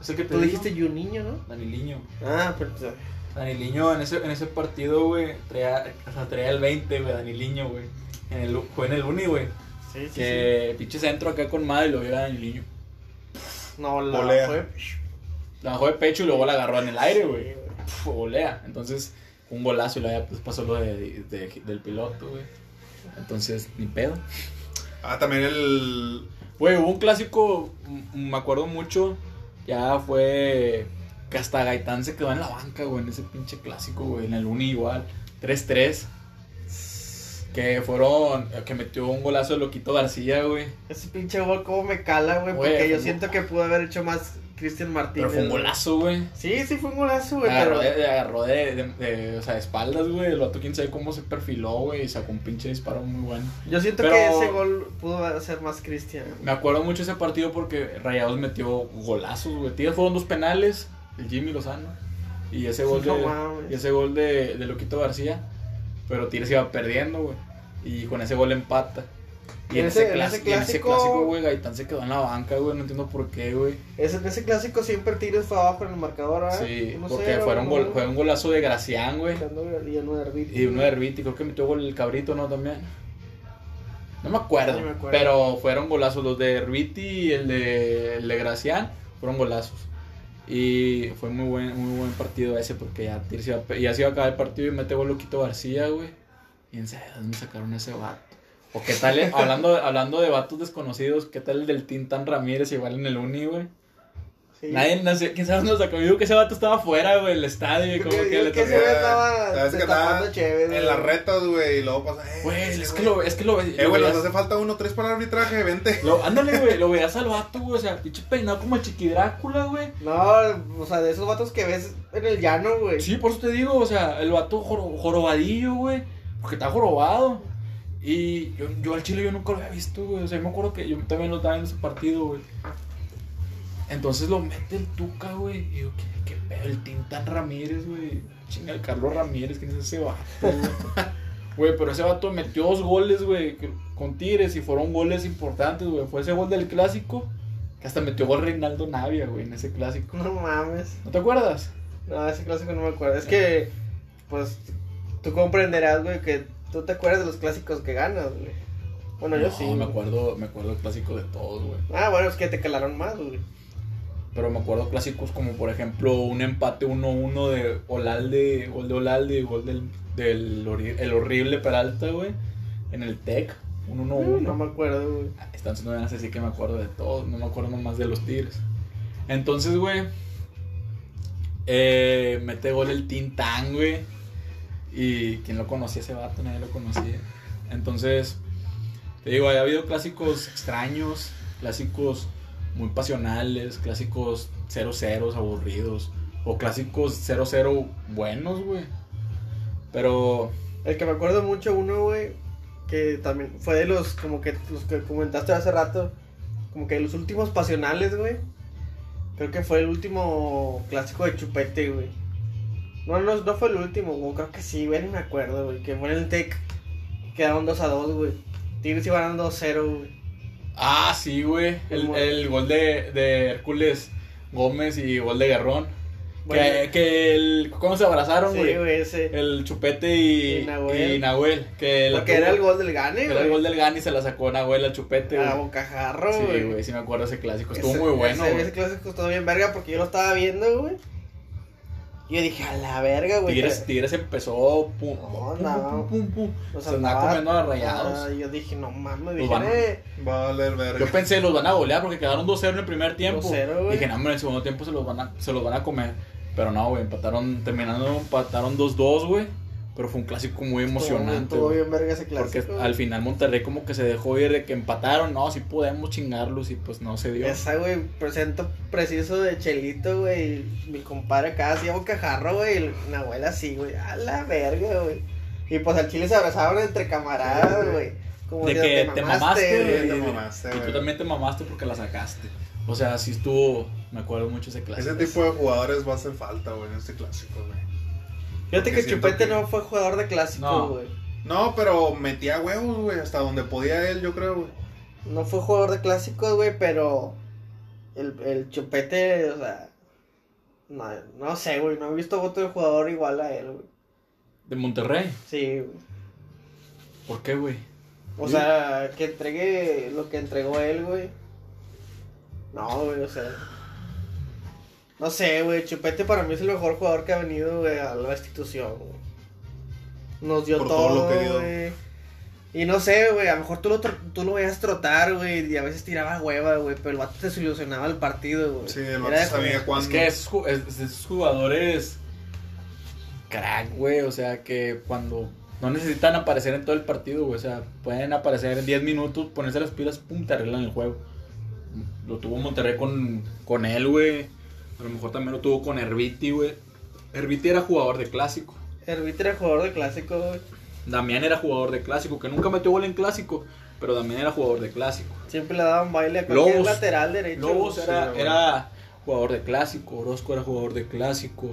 Speaker 3: Es el que te
Speaker 2: Tú
Speaker 3: digo.
Speaker 2: dijiste Juninho, ¿no?
Speaker 3: Daniliño.
Speaker 2: Ah, pero. pues,
Speaker 3: Daniliño en ese, en ese partido, güey, traía, o sea, traía el 20, güey, Daniliño, güey. En el, fue en el Uni, güey.
Speaker 2: Sí, sí,
Speaker 3: Que pinche centro acá con madre y lo vio a Daniliño.
Speaker 2: sí. No, la
Speaker 1: Volea.
Speaker 2: fue.
Speaker 3: La bajó de pecho y luego la agarró en el aire,
Speaker 2: Sí,
Speaker 3: güey. Pf, Volea. Entonces, un golazo y pues, pasó lo de, de- del piloto, güey. Entonces, ni pedo.
Speaker 1: Ah, también el.
Speaker 3: Güey, hubo un clásico, me acuerdo mucho, ya fue que hasta Gaitán se quedó en la banca, güey, en ese pinche clásico, güey, en el Uni igual, 3-3. Que fueron, que metió un golazo de Loquito García, güey.
Speaker 2: Ese pinche gol, cómo me cala, güey. Porque yo siento que pudo haber hecho más Cristian Martínez.
Speaker 3: Pero fue un golazo, güey.
Speaker 2: Sí, sí, fue un golazo, güey.
Speaker 3: Agarró,
Speaker 2: Pero...
Speaker 3: de, agarró de, de- de- o sea, de espaldas, güey. El vato, quién sabe cómo se perfiló, güey. Y sacó un pinche disparo muy bueno.
Speaker 2: Yo siento
Speaker 3: Pero-
Speaker 2: que ese gol pudo ser más Cristian.
Speaker 3: Me acuerdo mucho ese partido porque Rayados metió golazos, güey. Tigres fueron dos penales, el Jimmy Lozano. Y ese gol de, y ese gol de, de Loquito García. Pero Tigres iba perdiendo, güey. Y con ese gol empata. Y
Speaker 2: En ese-
Speaker 3: ese,
Speaker 2: en
Speaker 3: clas-
Speaker 2: ese
Speaker 3: y en ese
Speaker 2: clásico-
Speaker 3: güey, Gaitán se quedó en la banca, güey. No entiendo por qué, güey.
Speaker 2: Ese, en ese clásico siempre Tigres fue abajo en el marcador, ¿verdad?
Speaker 3: Sí,
Speaker 2: 1-0,
Speaker 3: porque fueron gol, fue un golazo de Gracián, güey.
Speaker 2: Y uno de Herbiti.
Speaker 3: Y uno de Herbiti, creo que metió gol el cabrito, ¿no? También. No me acuerdo,
Speaker 2: me
Speaker 3: pero fueron golazos. Los de Herbiti y el de, el de Gracián fueron golazos. Y fue muy buen, muy buen partido ese porque ya, Tigres iba ya se iba a acabar el partido y mete gol Loquito García, güey. Y en serio, ¿de ¿dónde sacaron ese vato? O qué tal, eh? [LAUGHS] hablando, hablando de vatos desconocidos, ¿qué tal el del Tintan Ramírez igual en el Uni, güey?
Speaker 2: Sí.
Speaker 3: Nadie, no sé, quién sabe lo sacó. Yo digo que ese vato estaba afuera, güey, del estadio. Y como
Speaker 2: Yo-
Speaker 3: que le
Speaker 2: que estaba
Speaker 1: ¿Sabes que
Speaker 2: chévere,
Speaker 1: En las retas, güey, y luego pasa. Eh,
Speaker 3: Güey, es que lo, es que lo,
Speaker 1: Eh,
Speaker 3: lo
Speaker 1: güey, nos hace falta uno, tres para el arbitraje, vente.
Speaker 3: lo- [LAUGHS] ándale, güey, lo veías al vato, güey, o sea, pinche peinado como el chiqui Drácula, güey.
Speaker 2: No, o sea, de esos vatos que ves en el llano, güey.
Speaker 3: Sí, por eso te digo, o sea, el vato joro- jorobadillo, güey, porque está jorobado. Y yo, yo al chile yo nunca lo había visto, güey, o sea, yo me acuerdo que yo también lo estaba en ese partido, güey. Entonces lo mete el Tuca, güey, y yo, ¿qué, qué pedo? El Tintan Ramírez, güey. Chinga, el Carlos Ramírez, ¿quién es ese vato, güey? [LAUGHS] Güey, pero ese vato metió dos goles, güey, con Tigres y fueron goles importantes, güey. Fue ese gol del clásico, que hasta metió gol Reinaldo Navia, güey, en ese clásico.
Speaker 2: No mames.
Speaker 3: ¿No te acuerdas?
Speaker 2: No, ese clásico no me acuerdo. Es que, pues, tú comprenderás, güey, que tú te acuerdas de los clásicos que ganas, güey. Bueno, yo sí.
Speaker 3: me acuerdo, me acuerdo del clásico de todos, güey.
Speaker 2: Ah, bueno, es que te calaron más, güey.
Speaker 3: Pero me acuerdo clásicos como, por ejemplo, un empate 1-1 de Olalde, gol de Olalde y gol del, del el horrible Peralta, güey. En el TEC, un 1-1.
Speaker 2: No me acuerdo, güey.
Speaker 3: Entonces no van así que me acuerdo de todos, no me acuerdo nomás de los Tigres. Entonces, güey, eh, mete gol el Tintán, güey. Y quién lo conocía ese vato, nadie lo conocía. Entonces, te digo, ha habido clásicos extraños, clásicos muy pasionales, clásicos 0-0 aburridos, o clásicos 0-0 buenos, güey. Pero,
Speaker 2: El que me acuerdo mucho, uno, güey, que también fue de los, como que los que comentaste hace rato, como que los últimos pasionales, güey. Creo que fue el último clásico de Chupete, güey. No, no, no fue el último, güey. Creo que sí, güey, ni me acuerdo, güey. Que fue en el Tec. Quedaron 2 a 2, güey. Tigres iban ganando 2-0, güey.
Speaker 3: Ah, sí, güey. El, el gol de, de Hércules Gómez y gol de Garrón.
Speaker 2: Bueno.
Speaker 3: que, que el. ¿Cómo se abrazaron,
Speaker 2: Sí,
Speaker 3: güey?
Speaker 2: güey, ese.
Speaker 3: el Chupete y,
Speaker 2: Y Nahuel.
Speaker 3: y Nahuel. Que la
Speaker 2: Porque
Speaker 3: tuvo-
Speaker 2: era el gol del Gane,
Speaker 3: Era el
Speaker 2: güey.
Speaker 3: gol del Gani y se la sacó Nahuel al Chupete,
Speaker 2: A
Speaker 3: güey.
Speaker 2: bocajarro,
Speaker 3: Sí,
Speaker 2: güey.
Speaker 3: güey, sí me acuerdo ese clásico. Estuvo
Speaker 2: Ese-
Speaker 3: muy bueno,
Speaker 2: Ese,
Speaker 3: güey.
Speaker 2: ese clásico estuvo bien verga porque yo lo estaba viendo, güey. Y yo dije, a la verga, güey.
Speaker 3: Tigres,
Speaker 2: pero-
Speaker 3: Tigres empezó pum,
Speaker 2: No,
Speaker 3: pum,
Speaker 2: no.
Speaker 3: pum, pum, pum.
Speaker 2: o
Speaker 3: se andaba comiendo a rayados.
Speaker 2: Yo dije, no mames, dije,
Speaker 3: van-
Speaker 2: eh,
Speaker 1: Va a valer verga.
Speaker 3: Yo pensé, los van a golear porque quedaron 2-0 en el primer tiempo.
Speaker 2: 2-0, güey.
Speaker 3: Dije, no, hombre, en el segundo tiempo se los van a, se los van a comer. Pero no, güey, empataron, terminando, empataron 2-2, güey. Pero fue un clásico muy emocionante.
Speaker 2: Estuvo bien verga ese
Speaker 3: Porque
Speaker 2: clásico.
Speaker 3: al final Monterrey como que se dejó ir de que empataron, no, sí podemos chingarlos y pues no se dio.
Speaker 2: Esa, güey, presento preciso de Chelito, güey. Mi compadre acá hacía bocajarro, güey. y La abuela así, güey. A la verga, güey. Y pues al chile se abrazaban entre camaradas, güey. Como
Speaker 3: De
Speaker 2: si
Speaker 3: que te mamaste,
Speaker 2: güey.
Speaker 1: te mamaste,
Speaker 3: Y tú también te mamaste porque la sacaste. O sea, sí estuvo, me acuerdo mucho ese clásico.
Speaker 1: Ese tipo de jugadores va a hacer falta, güey, en este clásico, güey.
Speaker 2: Fíjate que Chupete
Speaker 1: que-
Speaker 2: no fue jugador de clásico,
Speaker 3: No.
Speaker 2: güey.
Speaker 1: No, pero metía huevos, güey, hasta donde podía él, yo creo, güey.
Speaker 2: No fue jugador de clásicos, güey, pero el, el Chupete, o sea, no, no sé, güey, no he visto otro jugador igual a él, güey.
Speaker 3: De Monterrey.
Speaker 2: Sí, güey.
Speaker 3: ¿Por qué, güey?
Speaker 2: O sea, que entregue lo que entregó él, güey. No, güey, o sea. No sé, güey, Chupete para mí es el mejor jugador que ha venido, güey, a la institución, güey. Nos dio
Speaker 1: Por
Speaker 2: todo,
Speaker 1: todo lo que dio.
Speaker 2: güey. Y no sé, güey, a lo mejor tú lo, tro- tú lo veías trotar, güey, y a veces tiraba hueva, güey, pero el vato te solucionaba el partido, güey.
Speaker 1: Sí, el vato sabía cuándo.
Speaker 3: Es que esos jugadores crack, güey, o sea, que cuando no necesitan aparecer en todo el partido, güey, o sea, pueden aparecer en 10 minutos, ponerse las pilas, pum, te arreglan el juego. Lo tuvo Monterrey con, con él, güey. A lo mejor también lo tuvo con Herbiti, güey. Herbiti era jugador de clásico.
Speaker 2: Herbite era jugador de clásico, güey.
Speaker 3: Damián era jugador de clásico, que nunca metió gol en clásico, pero Damián era jugador de clásico.
Speaker 2: Siempre le daban baile a cualquier
Speaker 3: Lobos.
Speaker 2: lateral derecho.
Speaker 3: Lobos era, jugador de clásico, Orozco era jugador de clásico.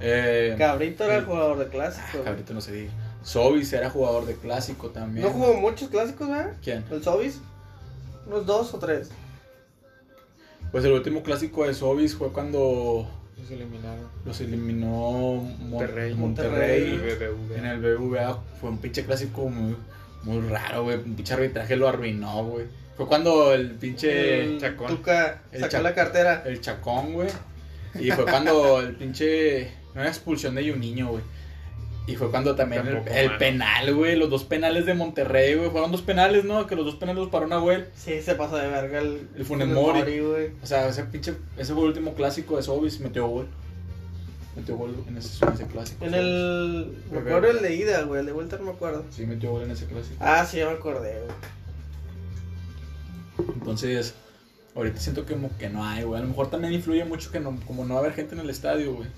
Speaker 3: Eh,
Speaker 2: Cabrito era
Speaker 3: el-
Speaker 2: jugador de
Speaker 3: Ah,
Speaker 2: clásico.
Speaker 3: cabrito no se diga. Sobis era jugador de clásico también.
Speaker 2: No jugó muchos clásicos, ¿verdad?
Speaker 3: ¿Quién?
Speaker 2: ¿El Sobis? Unos dos o tres.
Speaker 3: Pues el último clásico de Sobis fue cuando
Speaker 4: Los eliminaron.
Speaker 3: los eliminó Mon-
Speaker 4: Monterrey.
Speaker 3: Monterrey,
Speaker 2: Monterrey.
Speaker 3: En el BBVA. Fue un pinche clásico muy, muy raro, güey. Un pinche arbitraje lo arruinó, güey. Fue cuando el pinche...
Speaker 2: el
Speaker 4: Chacón.
Speaker 2: Tuca
Speaker 3: El
Speaker 2: sacó la cartera.
Speaker 3: El chacón, güey. Y fue cuando el pinche. Una expulsión de Juninho, güey. Y fue cuando también el, penal, güey. Los dos penales de Monterrey, güey. Fueron dos penales, ¿no? Que los dos penales los paró Nahuel.
Speaker 2: Sí, se pasó de verga el,
Speaker 3: El Funes Mori.
Speaker 2: güey.
Speaker 3: O sea, ese pinche. Ese fue el último clásico de Sobis. Metió gol. Metió gol en ese, en ese clásico.
Speaker 2: En
Speaker 3: Sobis.
Speaker 2: el. Me acuerdo el de ida, güey. El de vuelta no me acuerdo.
Speaker 3: Sí, metió gol en ese clásico.
Speaker 2: Ah, sí, ya me acordé, güey.
Speaker 3: Entonces. Ahorita siento que como que no hay, güey. A lo mejor también influye mucho que no, como no va a haber gente en el estadio, güey.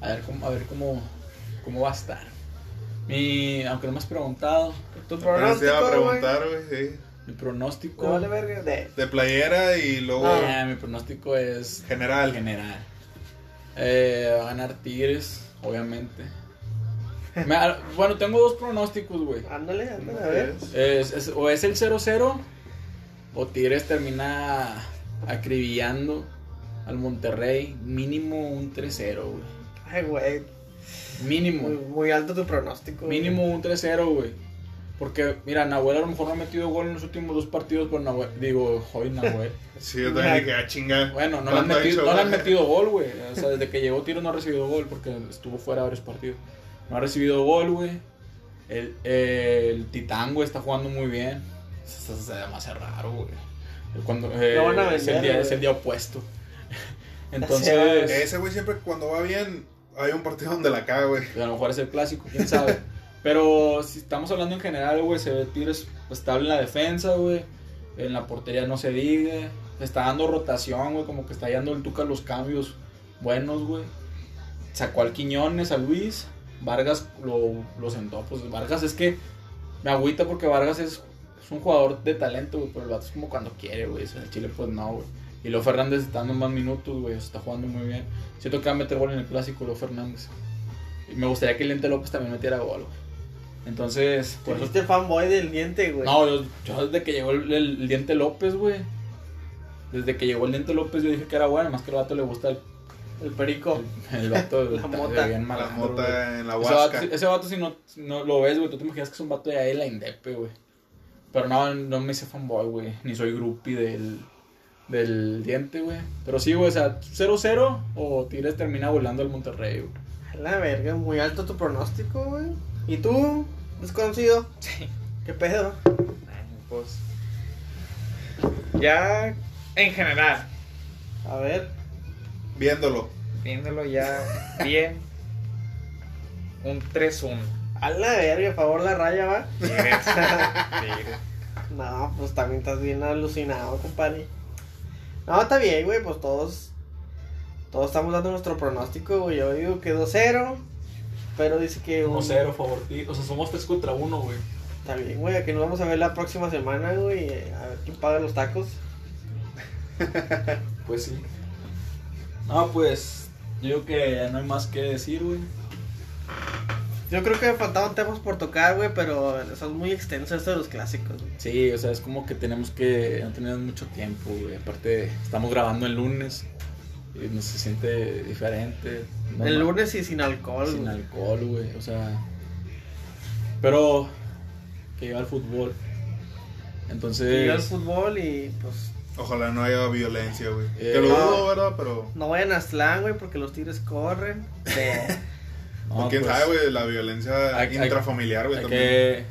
Speaker 3: A ver cómo, a ver cómo, cómo va a estar. Mi, aunque no me has preguntado,
Speaker 2: Tu
Speaker 1: Apenas te iba a
Speaker 2: pronóstico,
Speaker 1: preguntar, güey, sí.
Speaker 3: mi pronóstico.
Speaker 2: Vale verga. De.
Speaker 1: De playera y luego
Speaker 3: Ah, mi pronóstico es
Speaker 1: general.
Speaker 3: general. Eh, va a ganar Tigres, obviamente. [LAUGHS] Me- bueno, tengo dos pronósticos, güey.
Speaker 2: Ándale, ándale, a ver.
Speaker 3: Es- es- o es el 0-0 o Tigres termina acribillando al Monterrey. Mínimo un 3-0, güey.
Speaker 2: Ay, güey.
Speaker 3: Mínimo.
Speaker 2: Muy, muy alto tu pronóstico. güey.
Speaker 3: Mínimo un 3-0, güey. Porque, mira, Nahuel a lo mejor no ha metido gol en los últimos dos partidos, pero Nahuel, digo, hoy Nahuel. [LAUGHS]
Speaker 1: Sí, yo también dije, ah, chinga.
Speaker 3: Bueno, no le han
Speaker 1: ¿Cuánto ha
Speaker 3: metido,
Speaker 1: hecho,
Speaker 3: no le han
Speaker 1: güey?
Speaker 3: metido gol, güey. O sea, desde que llegó Tiro no ha recibido gol porque estuvo fuera varios partidos. No ha recibido gol, güey. El, el Titán, güey, está jugando muy bien. Se, se- se demasiado raro, güey. Cuando, eh,
Speaker 2: Lo van a
Speaker 3: es, el
Speaker 2: vender,
Speaker 3: día,
Speaker 2: güey.
Speaker 3: es el día opuesto. [LAUGHS] [LAUGHS] Entonces,
Speaker 1: Ese güey siempre cuando va bien, hay un partido donde la caga, güey.
Speaker 3: a lo mejor es el clásico, quién sabe. [LAUGHS] Pero si estamos hablando en general, güey, se ve Tigres estable en la defensa, güey. En la portería no se diga. Está dando rotación, güey, como que está dando el Tuca los cambios buenos, güey. Sacó al Quiñones, a Luis. Vargas lo, lo sentó. Pues Vargas es que Me agüita porque Vargas es, es un jugador de talento, güey, pero el vato es como cuando quiere, güey. O sea, en Chile, pues no, güey. Y Leo Fernández está dando más minutos, güey. Está jugando muy bien. Siento que va a meter gol en el clásico, Leo Fernández. Y me gustaría que el Lente López también metiera gol, güey. Entonces, eso.
Speaker 2: fuiste fanboy del diente, güey.
Speaker 3: No, yo, yo desde que llegó el, el, el Diente López, güey. Desde que llegó el Diente López, yo dije que era bueno. Más que al vato le gusta el,
Speaker 2: El perico.
Speaker 3: el vato. [LAUGHS]
Speaker 2: La mota.
Speaker 3: bien
Speaker 1: La mota en la
Speaker 3: Ese vato,
Speaker 1: huasca.
Speaker 3: sí- ese vato si no, si no lo ves, güey, tú te imaginas que es un vato de ahí la Indepe, güey. Pero no, no me hice fanboy, güey. Ni soy groupie del, del diente, güey. Pero sí, güey, o sea, 0-0 o Tigres termina volando al Monterrey, güey.
Speaker 2: A La verga, muy alto tu pronóstico, güey. ¿Y tú, desconocido?
Speaker 4: Sí.
Speaker 2: ¿Qué pedo?
Speaker 4: Pues. Ya en general,
Speaker 2: A ver.
Speaker 1: Viéndolo.
Speaker 4: viéndolo ya bien, [LAUGHS] un 3-1.
Speaker 2: A la verga, a favor la raya, va.
Speaker 4: Tigres. [LAUGHS] Tigres.
Speaker 2: No, pues también estás bien alucinado, compadre. No, está bien, güey, pues todos. Todos estamos dando nuestro pronóstico, güey. Yo digo que 2-0. Pero dice que un.
Speaker 3: 1-0, favor, O sea, somos 3 contra 1, güey.
Speaker 2: Está bien, güey. Aquí nos vamos a ver la próxima semana, güey. A ver quién paga los tacos. [LAUGHS]
Speaker 3: Pues sí. No, pues, yo digo que ya no hay más que decir, güey.
Speaker 2: Yo creo que me faltaban temas por tocar, güey, pero son muy extensos estos de los clásicos, güey.
Speaker 3: Sí, o sea, es como que tenemos que. No tenemos mucho tiempo, güey. Aparte, estamos grabando el lunes. Y no se siente diferente. No
Speaker 2: El lunes y sin alcohol,
Speaker 3: Sin
Speaker 2: güey.
Speaker 3: alcohol, güey. O sea. Pero. Que lleva el fútbol. Entonces.
Speaker 2: Llega el fútbol y pues
Speaker 1: Ojalá no haya violencia, güey.
Speaker 3: Eh,
Speaker 1: que lo
Speaker 2: no.
Speaker 1: dudo, ¿verdad? Pero.
Speaker 2: no vayan a Slan, güey, porque los tigres corren. [LAUGHS] De...
Speaker 3: no,
Speaker 1: quién
Speaker 3: pues,
Speaker 1: sabe, güey, la violencia
Speaker 3: hay-
Speaker 1: intrafamiliar, güey,
Speaker 3: Hay
Speaker 1: también.
Speaker 3: que.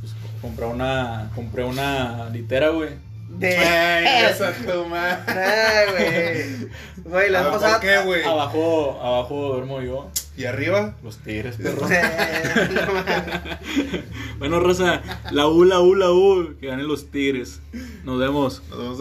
Speaker 3: Pues, comprar una. Compré una litera, güey.
Speaker 2: de...
Speaker 1: Ay, esa tu madre.
Speaker 2: Ay, güey. Güey, la
Speaker 1: Ah,
Speaker 2: vez
Speaker 1: ¿por
Speaker 2: pasada.
Speaker 1: qué, güey?
Speaker 3: Abajo, abajo duermo yo.
Speaker 1: ¿Y arriba?
Speaker 3: Los tigres, perro. [LAUGHS] Bueno, Rosa, la U, la U, la U. Que ganen los tigres. Nos vemos.
Speaker 1: Nos vemos